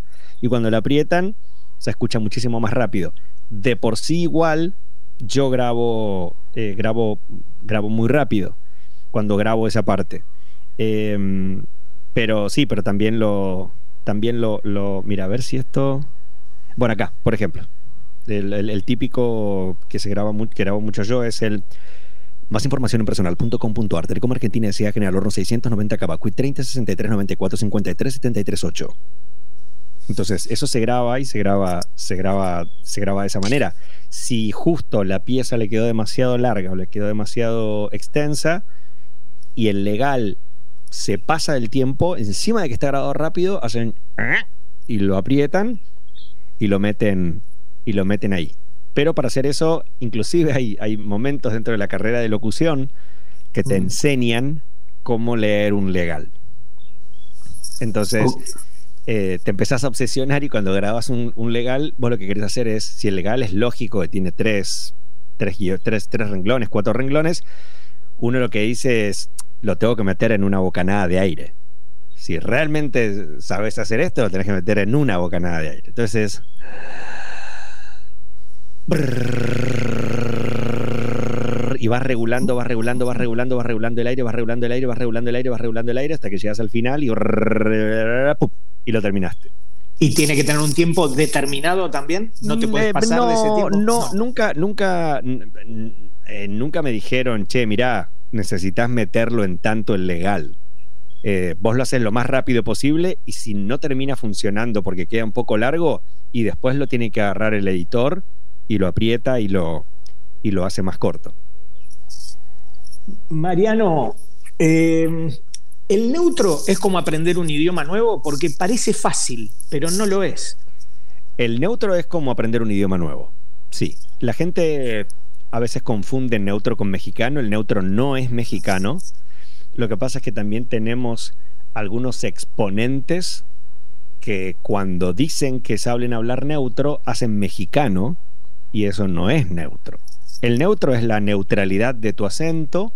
Y cuando lo aprietan, se escucha muchísimo más rápido. De por sí igual, yo grabo, eh, grabo, grabo muy rápido cuando grabo esa parte. Em, pero sí, pero también lo, también lo, mira, a ver si esto, bueno acá, por ejemplo, el, típico que se graba, que grabo mucho yo es el más información en personal.com.ar. Telecom Argentina decía General Horno 690 Cabacuy 30 63 94 53 73 8. Entonces, eso se graba y se graba, se graba, se graba de esa manera. Si justo la pieza le quedó demasiado larga o le quedó demasiado extensa y el legal se pasa del tiempo, encima de que está grabado rápido, hacen y lo aprietan y lo meten y lo meten ahí. Pero para hacer eso, inclusive hay, hay momentos dentro de la carrera de locución que te enseñan cómo leer un legal. Entonces, oh. eh, te empezás a obsesionar y cuando grabas un, legal, vos lo que querés hacer es, si el legal es lógico, que tiene tres, tres, tres, tres renglones, cuatro renglones, uno lo que dice es, lo tengo que meter en una bocanada de aire. Si realmente sabes hacer esto, lo tenés que meter en una bocanada de aire. Entonces, y vas regulando, vas regulando, vas regulando, vas regulando el aire, vas regulando el aire, vas regulando el aire, vas regulando el aire hasta que llegas al final y, y lo terminaste. ¿Y tiene que tener un tiempo determinado también? ¿No te puedes pasar de ese tiempo? No, nunca, nunca, nunca me dijeron, che, mirá, necesitas meterlo en tanto el legal. Eh, vos lo haces lo más rápido posible y si no termina funcionando porque queda un poco largo y después lo tiene que agarrar el editor y lo aprieta y lo, y lo hace más corto. Mariano, eh, el neutro es como aprender un idioma nuevo porque parece fácil, pero no lo es. El neutro es como aprender un idioma nuevo. Sí, la gente a veces confunde neutro con mexicano. El neutro no es mexicano. Lo que pasa es que también tenemos algunos exponentes que cuando dicen que saben hablar neutro, hacen mexicano y eso no es neutro. El neutro es la neutralidad de tu acento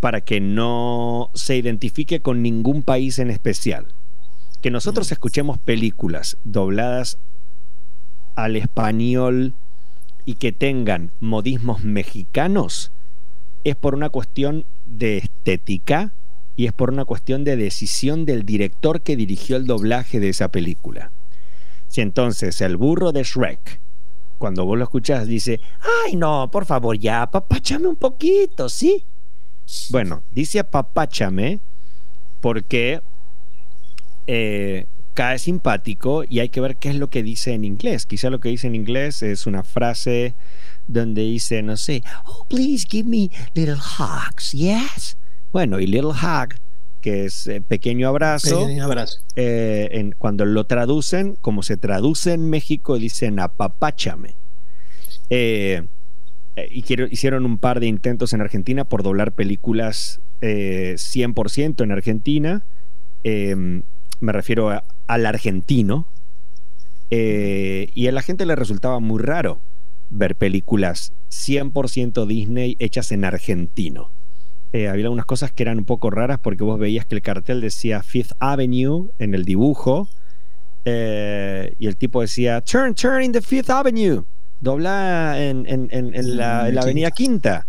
para que no se identifique con ningún país en especial. Que nosotros mm. escuchemos películas dobladas al español y que tengan modismos mexicanos es por una cuestión de estética y es por una cuestión de decisión del director que dirigió el doblaje de esa película. Si entonces el burro de Shrek, cuando vos lo escuchás, dice, ay no, por favor ya, papáchame un poquito, ¿sí? Bueno, dice apapáchame porque eh, cae simpático y hay que ver qué es lo que dice en inglés. Quizá lo que dice en inglés es una frase donde dice, no sé, oh, please give me little hugs, yes. Bueno, y little hug, que es eh, pequeño abrazo, abrazo. Eh, en, cuando lo traducen, como se traduce en México, dicen apapáchame. Eh, y quiero, hicieron un par de intentos en Argentina por doblar películas 100% en Argentina. Em, me refiero al argentino, eh, y a la gente le resultaba muy raro ver películas 100% Disney hechas en argentino. Eh, había algunas cosas que eran un poco raras porque vos veías que el cartel decía Fifth Avenue en el dibujo eh, y el tipo decía Turn, turn in the Fifth Avenue, dobla en, la, en la Avenida Quinta.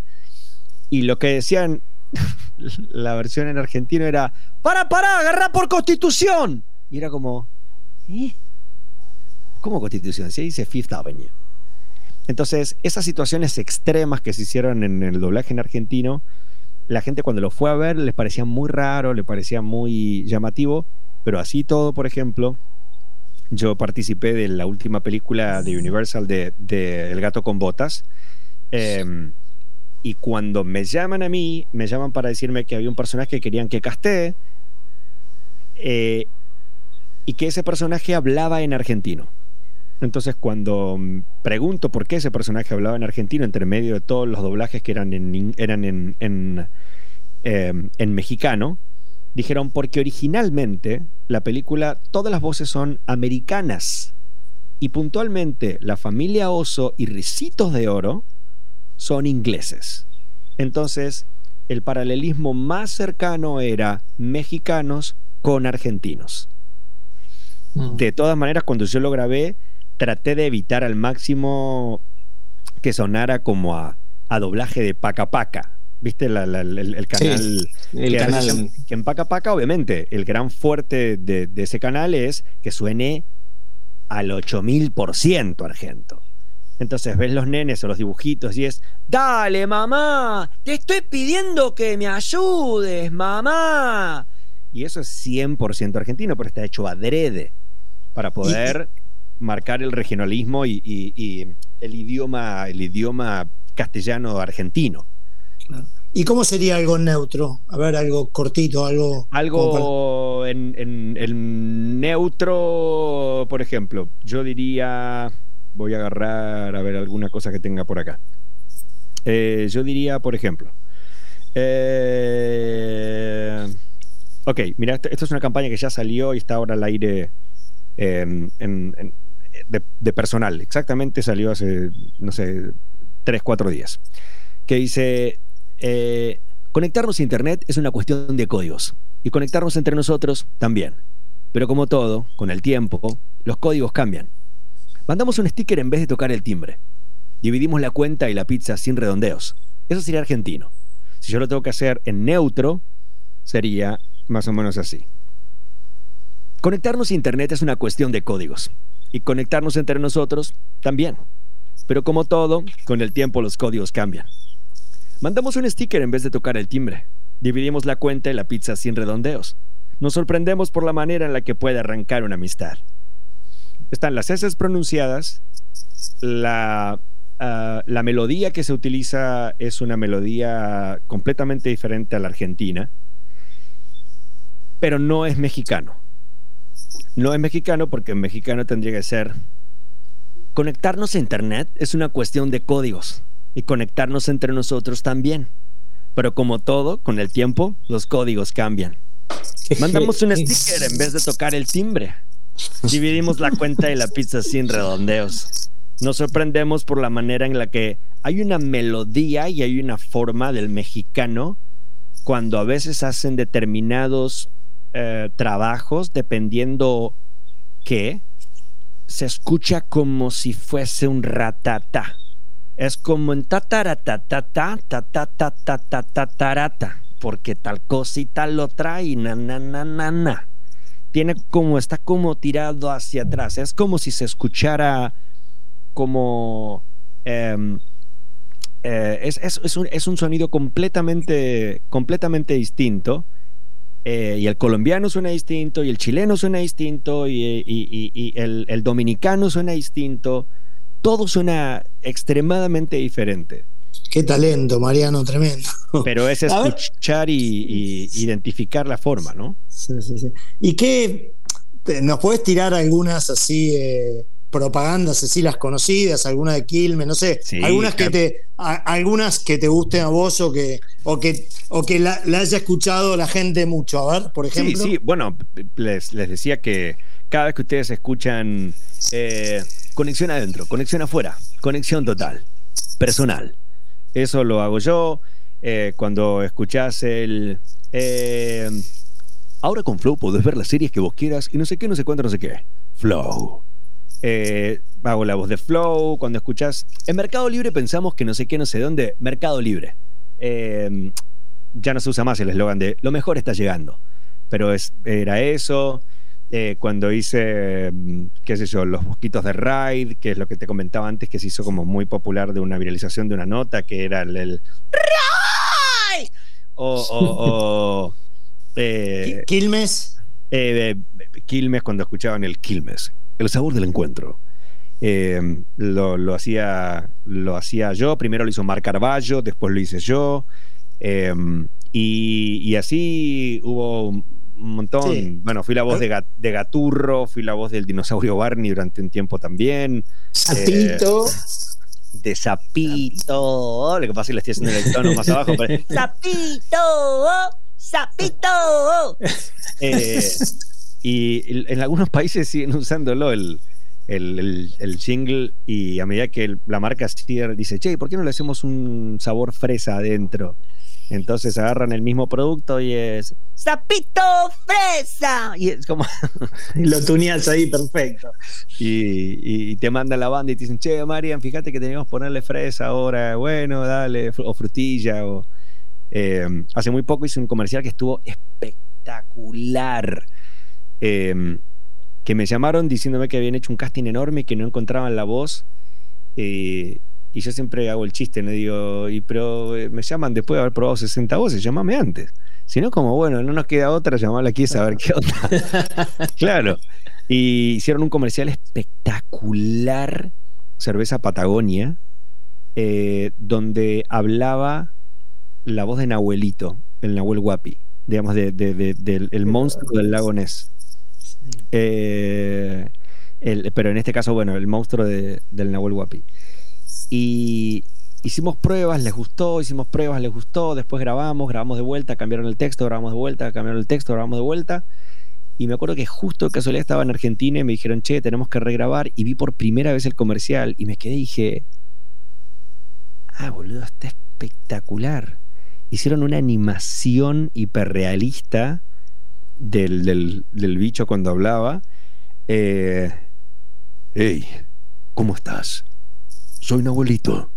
Y lo que decían (laughs) la versión en argentino era, para, para, agarra por constitución. Y era como, ¿eh? ¿Cómo constitución? Se dice Fifth Avenue. Entonces, esas situaciones extremas que se hicieron en el doblaje en argentino, la gente cuando lo fue a ver les parecía muy raro, le parecía muy llamativo, pero así todo, por ejemplo, yo participé de la última película de Universal de, El gato con botas. Eh, y cuando me llaman a mí, me llaman para decirme que había un personaje que querían que casté eh, y que ese personaje hablaba en argentino. Entonces, cuando pregunto por qué ese personaje hablaba en argentino, entre medio de todos los doblajes que eran en, eran en, en, em, en mexicano, dijeron porque originalmente la película, todas las voces son americanas. Y puntualmente, la familia Oso y Ricitos de Oro son ingleses. Entonces, el paralelismo más cercano era mexicanos con argentinos. Mm. De todas maneras, cuando yo lo grabé, traté de evitar al máximo que sonara como a, doblaje de Paca Paca. ¿Viste el, canal? el canal. Que en Paca Paca, obviamente, el gran fuerte de, de ese canal es que suene al 8000% argento. Entonces ves los nenes o los dibujitos y es, dale mamá, te estoy pidiendo que me ayudes, mamá. Y eso es 100% argentino, pero está hecho adrede para poder marcar el regionalismo y, el idioma, el idioma castellano argentino. ¿Y cómo sería algo neutro? A ver, algo cortito, algo. Algo en, en neutro, por ejemplo, yo diría voy a agarrar a ver alguna cosa que tenga por acá. Eh, yo diría, por ejemplo, eh, ok, mira, esto, es una campaña que ya salió y está ahora al aire em, de, personal. Exactamente salió hace, no sé, 3, 4 días. Que dice, eh, conectarnos a Internet es una cuestión de códigos y conectarnos entre nosotros también. Pero como todo, con el tiempo, los códigos cambian. Mandamos un sticker en vez de tocar el timbre. Dividimos la cuenta y la pizza sin redondeos. Eso sería argentino. Si yo lo tengo que hacer en neutro, sería más o menos así. Conectarnos a Internet es una cuestión de códigos. Y conectarnos entre nosotros también. Pero como todo, con el tiempo los códigos cambian. Mandamos un sticker en vez de tocar el timbre. Dividimos la cuenta y la pizza sin redondeos. Nos sorprendemos por la manera en la que puede arrancar una amistad. Están las S pronunciadas, la, ah, la melodía que se utiliza es una melodía completamente diferente a la argentina, pero no es mexicano. No es mexicano porque en mexicano tendría que ser conectarnos a Internet es una cuestión de códigos y conectarnos entre nosotros también. Pero como todo, con el tiempo, los códigos cambian. (laughs) Mandamos un sticker en vez de tocar el timbre. Dividimos la cuenta y la pizza sin redondeos. Nos sorprendemos por la manera en la que hay una melodía y hay una forma del mexicano cuando a veces hacen determinados eh, trabajos, dependiendo qué, se escucha como si fuese un ratata. Es como en tataratatata, tatatatatatatarata, porque tal cosa y tal otra y na na na na na. Tiene como, está como tirado hacia atrás. Es como si se escuchara como. Eh, eh, es, es, es, un, es, un, sonido completamente, completamente distinto eh, y el colombiano suena distinto, y el chileno suena distinto, y, y, y el, el, dominicano suena distinto. Todo suena extremadamente diferente. Qué talento, Mariano, tremendo. Pero es (laughs) escuchar y, identificar la forma, ¿no? Sí, sí, sí. ¿Y qué? ¿Nos puedes tirar algunas así eh, propagandas, así las conocidas, alguna de Quilmes, no sé, sí, algunas que te a, algunas que te gusten a vos o que o que o que la, la, haya escuchado la gente mucho, a ver, por ejemplo. Sí, sí, bueno, les, les decía que cada vez que ustedes escuchan eh, conexión adentro, conexión afuera, conexión total, personal. Eso lo hago yo. Eh, cuando escuchás el eh, ahora con Flow podés ver las series que vos quieras y no sé qué, no sé cuánto, no sé qué. Flow eh, hago la voz de Flow, cuando escuchas... En Mercado Libre pensamos que no sé qué, no sé dónde, Mercado Libre. Eh, ya no se usa más el eslogan de lo mejor está llegando, pero es, era eso. Eh, cuando hice, qué sé yo, los mosquitos de Raid, que es lo que te comentaba antes, que se hizo como muy popular de una viralización de una nota, que era el... el Raid! O... o, o (laughs) eh, Quilmes. Eh, Quilmes cuando escuchaban el Quilmes el sabor del encuentro. Eh, lo, lo, hacía, lo hacía yo, primero lo hizo Mar Carballo, después lo hice yo, eh, y, y, así hubo un montón. Sí. Bueno, fui la voz de, de, Gaturro, fui la voz del dinosaurio Barney durante un tiempo también. Sapito. Eh, de Sapito. Lo que pasa es que le estoy haciendo el tono más abajo. Pero... (laughs) ¡Sapito! ¡Sapito! Y en algunos (laughs) países siguen usándolo el, el, el, el jingle y a medida que la marca Steer dice, che, ¿por qué no le hacemos un sabor fresa adentro? Entonces agarran el mismo producto y es ¡Sapito fresa! Y es como. (laughs) y lo tuneas ahí perfecto. Y, y, te manda la banda y te dicen, che, Marian, fíjate que teníamos que ponerle fresa ahora. Bueno, dale, o frutilla. O, eh, hace muy poco hice un comercial que estuvo espectacular eh, que me llamaron diciéndome que habían hecho un casting enorme y que no encontraban la voz. Eh, y yo siempre hago el chiste, me digo, y, pero eh, me llaman después de haber probado 60 voces, llámame antes. Si no, como bueno, no nos queda otra, llamarla aquí a saber qué onda. (laughs) claro. Y hicieron un comercial espectacular, cerveza Patagonia, eh, donde hablaba la voz de Nahuelito, el Nahuel Guapi, digamos, de, de, de, del el monstruo del lago Ness. Eh, pero en este caso, bueno, el monstruo de, del Nahuel Guapi. Y hicimos pruebas, les gustó, hicimos pruebas, les gustó, después grabamos, grabamos de vuelta, cambiaron el texto, grabamos de vuelta, cambiaron el texto, grabamos de vuelta. Y me acuerdo que justo de casualidad estaba en Argentina y me dijeron, che, tenemos que regrabar. Y vi por primera vez el comercial y me quedé y dije, ah, boludo, está espectacular. Hicieron una animación hiperrealista del, del, del bicho cuando hablaba. Eh, hey, ¿cómo estás? Soy un abuelito.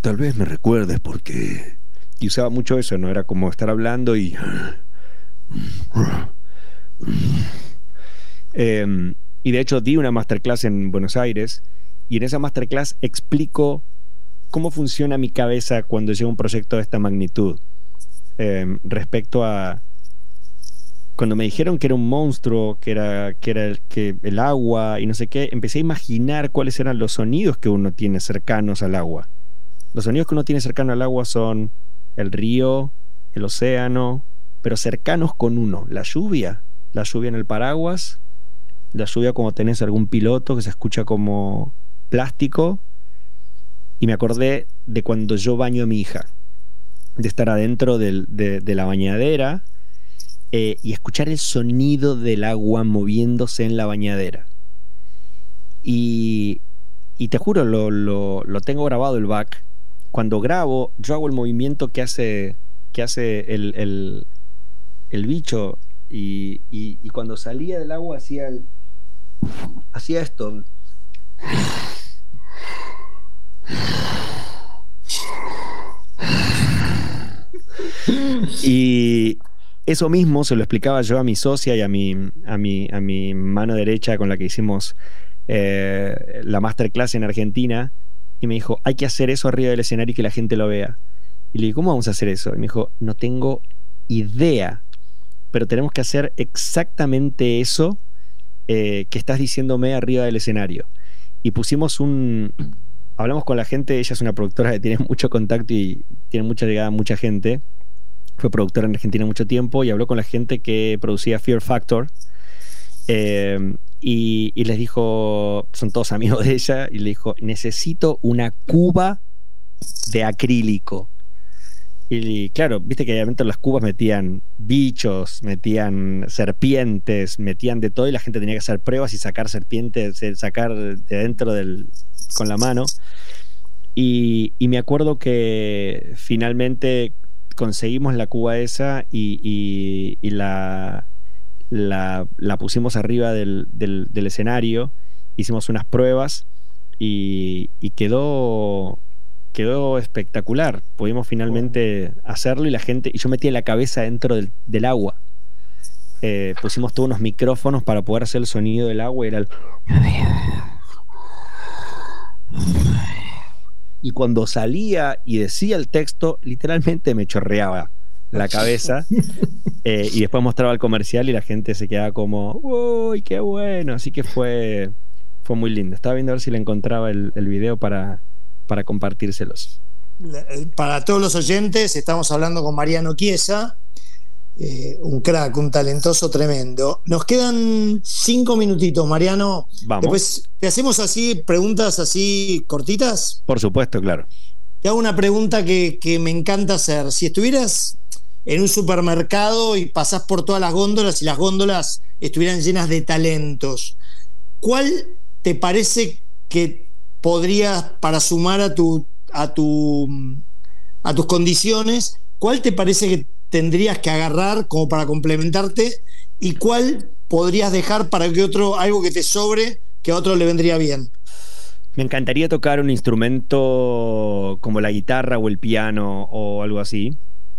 Tal vez me recuerdes porque... Y usaba mucho eso, ¿no? Era como estar hablando y... Eh, y de hecho di una masterclass en Buenos Aires y en esa masterclass explico cómo funciona mi cabeza cuando llega un proyecto de esta magnitud. eh, respecto a cuando me dijeron que era un monstruo, que era, que era el, que el agua y no sé qué, empecé a imaginar cuáles eran los sonidos que uno tiene cercanos al agua. Los sonidos que uno tiene cercano al agua son el río, el océano, pero cercanos con uno. La lluvia, la lluvia en el paraguas, la lluvia como tenés algún piloto que se escucha como plástico. Y me acordé de cuando yo baño a mi hija, de estar adentro de la bañadera eh, y escuchar el sonido del agua moviéndose en la bañadera. Y, y te juro, lo, lo- lo tengo grabado el back. Cuando grabo, yo hago el movimiento que hace, que hace el, el- bicho. Y, y- y cuando salía del agua hacía, el- hacía esto. Y eso mismo se lo explicaba yo a mi socia y a mi, a mi, a mi mano derecha con la que hicimos eh, la masterclass en Argentina. Y me dijo, hay que hacer eso arriba del escenario y que la gente lo vea. Y le dije, ¿cómo vamos a hacer eso? Y me dijo, no tengo idea, pero tenemos que hacer exactamente eso eh, que estás diciéndome arriba del escenario. Y pusimos un... Hablamos con la gente, ella es una productora que tiene (laughs) mucho contacto y tiene mucha llegada a mucha gente. Fue productora en Argentina mucho tiempo y habló con la gente que producía Fear Factor. Eh, y, les dijo, son todos amigos de ella, y le dijo, necesito una cuba de acrílico. Y claro, viste que obviamente las cubas metían bichos, metían serpientes, metían de todo y la gente tenía que hacer pruebas y sacar serpientes, eh, sacar de dentro del, con la mano. Y me acuerdo que finalmente conseguimos la cuba esa y, la, pusimos arriba del, escenario, hicimos unas pruebas y, quedó, quedó espectacular. Pudimos finalmente hacerlo y la gente, y yo metí la cabeza dentro del, del agua. Eh, pusimos todos unos micrófonos para poder hacer el sonido del agua y era el... (laughs) Y cuando salía y decía el texto, literalmente me chorreaba la cabeza. (laughs) Eh, y después mostraba el comercial y la gente se quedaba como, ¡Uy, qué bueno! Así que fue, fue muy lindo. Estaba viendo a ver si le encontraba el, el video para, para compartírselos. eh, Para todos los oyentes, estamos hablando con Mariano Chiesa, eh, un crack, un talentoso tremendo. Nos quedan cinco minutitos, Mariano. Vamos. Después te hacemos así preguntas así cortitas. Por supuesto, claro. Te hago una pregunta que, que me encanta hacer. Si estuvieras en un supermercado y pasás por todas las góndolas y las góndolas estuvieran llenas de talentos, ¿cuál te parece que podrías, para sumar a, tu, a, tu, a tus condiciones, cuál te parece que tendrías que agarrar como para complementarte y cuál podrías dejar para que otro, algo que te sobre, que a otro le vendría bien? Me encantaría tocar un instrumento como la guitarra o el piano o algo así.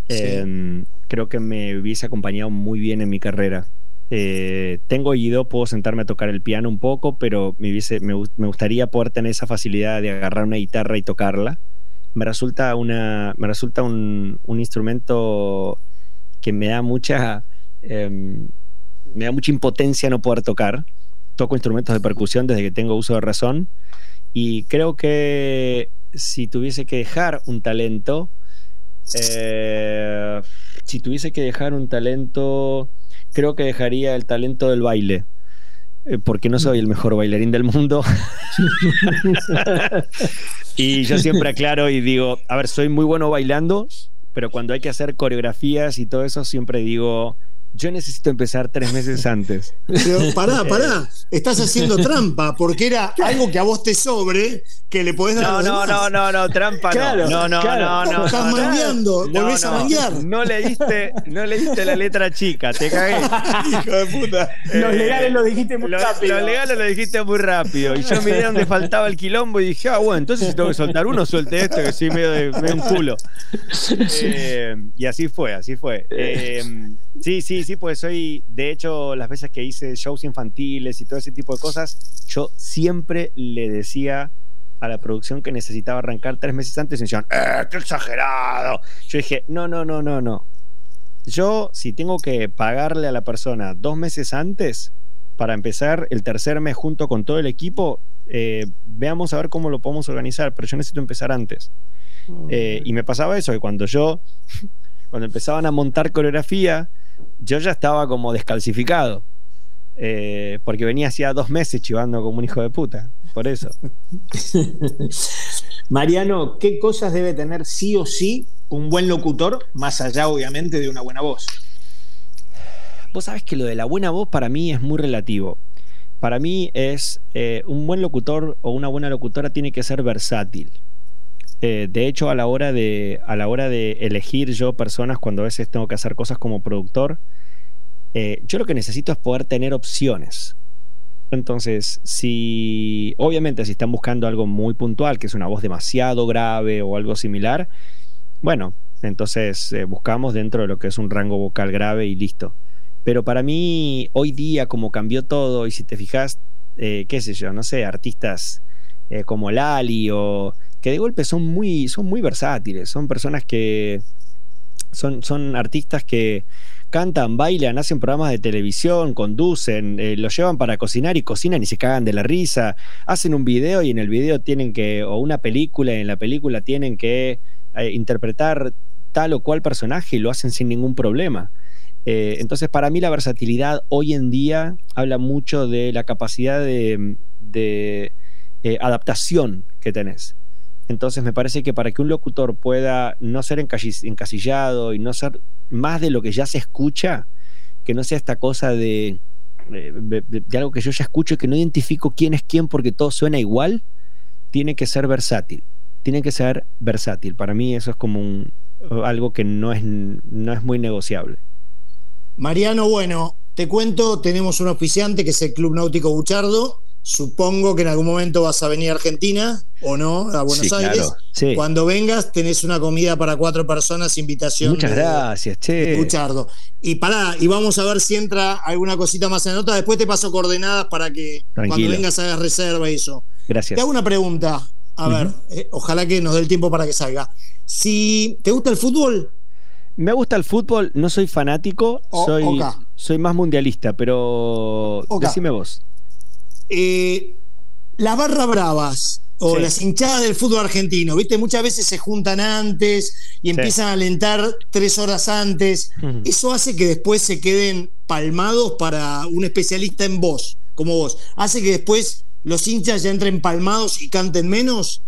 Sí. Eh, creo que me hubiese acompañado muy bien en mi carrera. Eh, tengo oído, puedo sentarme a tocar el piano un poco, pero me, hubiese, me, me gustaría poder tener esa facilidad de agarrar una guitarra y tocarla. Me resulta, una, me resulta un, instrumento que me da mucha, em, me da mucha impotencia no poder tocar. Toco instrumentos de percusión desde que tengo uso de razón y creo que si tuviese que dejar un talento, eh, si tuviese que dejar un talento, creo que dejaría el talento del baile. Eh, Porque no soy el mejor bailarín del mundo. (laughs) y yo siempre aclaro y digo, a ver, soy muy bueno bailando, pero cuando hay que hacer coreografías y todo eso, siempre digo, yo necesito empezar tres meses (laughs) antes. Pero pará, pará, estás haciendo trampa, porque era algo que a vos te sobre, que le podés dar a No, los no, demás. no, no, no, trampa Claro, no. No, no, claro. no, no. Estás no, mangueando, No, volvés a manguear. No leíste, no leíste la letra chica, te cagué. (laughs) Hijo de puta. Los Eh, legales lo dijiste muy Lo, rápido. lo legal lo dijiste muy rápido. Y yo miré donde faltaba el quilombo y dije, ah, bueno, entonces si tengo que soltar uno, suelte este, que soy medio, de, medio un culo. (laughs) Eh, y así fue, así fue. Eh, sí, sí, sí, pues soy, de hecho, las veces que hice shows infantiles y todo ese tipo de cosas, yo siempre le decía a la producción que necesitaba arrancar tres meses antes y me decían, ¡eh, qué exagerado! Yo dije, no, no, no, no, no. yo si tengo que pagarle a la persona dos meses antes para empezar el tercer mes junto con todo el equipo, eh, veamos a ver cómo lo podemos organizar, pero yo necesito empezar antes. Eh, y me pasaba eso, que cuando yo, cuando empezaban a montar coreografía, yo ya estaba como descalcificado. eh, porque venía hacía dos meses chivando como un hijo de puta. Por eso. (laughs) Mariano, ¿qué cosas debe tener sí o sí un buen locutor, más allá obviamente de una buena voz? Vos sabés que lo de la buena voz para mí es muy relativo. Para mí es eh, un buen locutor o una buena locutora tiene que ser versátil. Eh, de hecho, a la, hora de, a la hora de elegir yo personas, cuando a veces tengo que hacer cosas como productor, eh, yo lo que necesito es poder tener opciones. Entonces, si obviamente si están buscando algo muy puntual, que es una voz demasiado grave o algo similar, bueno, entonces eh, buscamos dentro de lo que es un rango vocal grave y listo. Pero para mí, hoy día, como cambió todo, y si te fijas, qué sé yo, no sé, artistas como Lali o que de golpe son muy, son muy versátiles, son personas que son, son artistas que cantan, bailan, hacen programas de televisión, conducen, eh, los llevan para cocinar y cocinan y se cagan de la risa, hacen un video y en el video tienen que, o una película y en la película tienen que eh, interpretar tal o cual personaje y lo hacen sin ningún problema. Eh, entonces, para mí la versatilidad hoy en día habla mucho de la capacidad de, eh, adaptación que tenés. Entonces me parece que para que un locutor pueda no ser encasi- encasillado y no ser más de lo que ya se escucha, que no sea esta cosa de, de, de- de algo que yo ya escucho y que no identifico quién es quién porque todo suena igual, tiene que ser versátil. Tiene que ser versátil. Para mí eso es como un, algo que no es, no es muy negociable. Mariano, bueno, te cuento, tenemos un oficiante que es el Club Náutico Buchardo. Supongo que en algún momento vas a venir a Argentina o no, a Buenos Sí, Aires. claro. Sí. Cuando vengas, tenés una comida para cuatro personas, invitación. Muchas de- gracias, che. Y pará, y vamos a ver si entra alguna cosita más en la nota. Después te paso coordenadas para que cuando vengas hagas reserva y eso. Gracias. Te hago una pregunta. A ver, eh, ojalá que nos dé el tiempo para que salga. Si te gusta el fútbol, Me gusta el fútbol, no soy fanático, soy, soy más mundialista, pero decime vos. Eh, las barras bravas o Sí. las hinchadas del fútbol argentino, ¿viste? Muchas veces se juntan antes y empiezan a alentar tres horas antes. Eso hace que después se queden palmados para un especialista en voz, como vos. Hace que después los hinchas ya entren palmados y canten menos.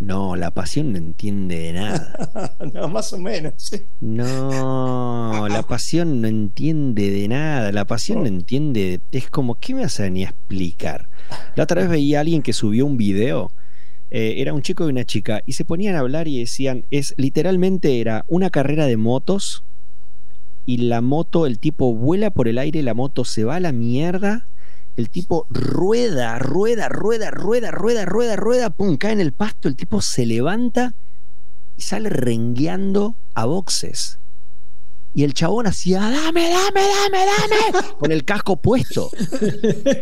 No, la pasión no entiende de nada. (laughs) no, más o menos. sí. No, la (laughs) pasión no entiende de nada. La pasión no entiende. Es como, ¿qué me vas a venir a explicar? La otra vez veía a alguien que subió un video. eh, era un chico y una chica. Y se ponían a hablar y decían, es literalmente era una carrera de motos. Y la moto, el tipo vuela por el aire, la moto se va a la mierda. El tipo rueda, rueda, rueda, rueda, rueda, rueda, rueda, pum, cae en el pasto, el tipo se levanta y sale rengueando a boxes. Y el chabón hacía, dame, dame, dame, dame, (laughs) con el casco puesto.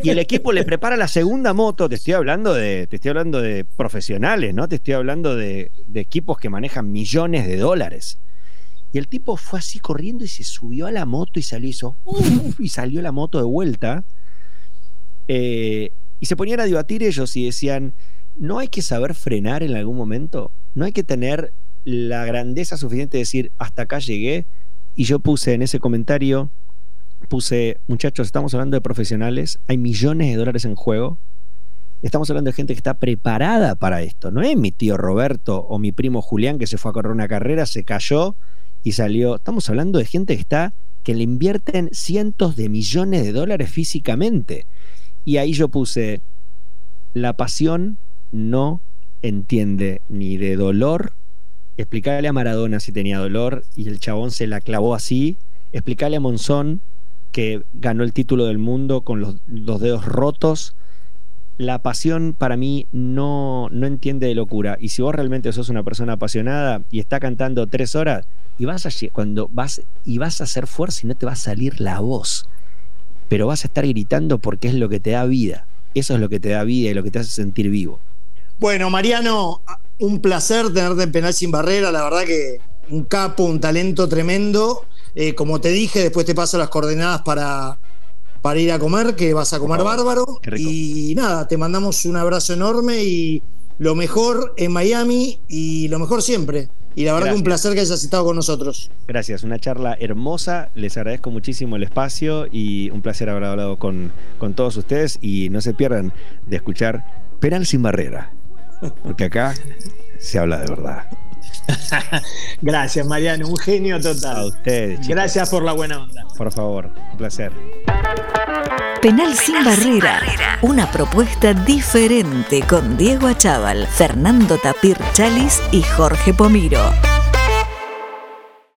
Y el equipo le prepara la segunda moto. Te estoy hablando de, te estoy hablando de profesionales, ¿no? Te estoy hablando de, de equipos que manejan millones de dólares. Y el tipo fue así corriendo y se subió a la moto y salió, hizo, "Uf", y salió la moto de vuelta. Eh, y se ponían a debatir ellos y decían, ¿no hay que saber frenar en algún momento? ¿No hay que tener la grandeza suficiente de decir, hasta acá llegué? Y yo puse en ese comentario, puse, muchachos, estamos hablando de profesionales, hay millones de dólares en juego, estamos hablando de gente que está preparada para esto, no es mi tío Roberto o mi primo Julián que se fue a correr una carrera, se cayó y salió, estamos hablando de gente que está, que le invierten cientos de millones de dólares físicamente. Y ahí yo puse, la pasión no entiende ni de dolor. Explicarle a Maradona si tenía dolor y el chabón se la clavó así. Explicarle a Monzón que ganó el título del mundo con los, los dedos rotos. La pasión para mí no, no entiende de locura. Y si vos realmente sos una persona apasionada y está cantando tres horas y vas a, cuando vas y vas a hacer fuerza y no te va a salir la voz, pero vas a estar gritando porque es lo que te da vida. Eso es lo que te da vida y lo que te hace sentir vivo. Bueno, Mariano, un placer tenerte en Penal Sin Barrera. La verdad que un capo, un talento tremendo. Eh, como te dije, después te paso las coordenadas para, para ir a comer, que vas a comer favor. bárbaro. Y nada, te mandamos un abrazo enorme y lo mejor en Miami y lo mejor siempre. Y la verdad que un placer que hayas estado con nosotros. Gracias, una charla hermosa. Les agradezco muchísimo el espacio y un placer haber hablado con, con todos ustedes. Y no se pierdan de escuchar Penal sin barrera, porque acá se habla de verdad. (laughs) Gracias, Mariano, un genio A total. ustedes, chicos, Gracias por la buena onda. por favor, un placer. Penal sin barrera. Una propuesta diferente con Diego Achával, Fernando Tapir Chalis y Jorge Pomiro.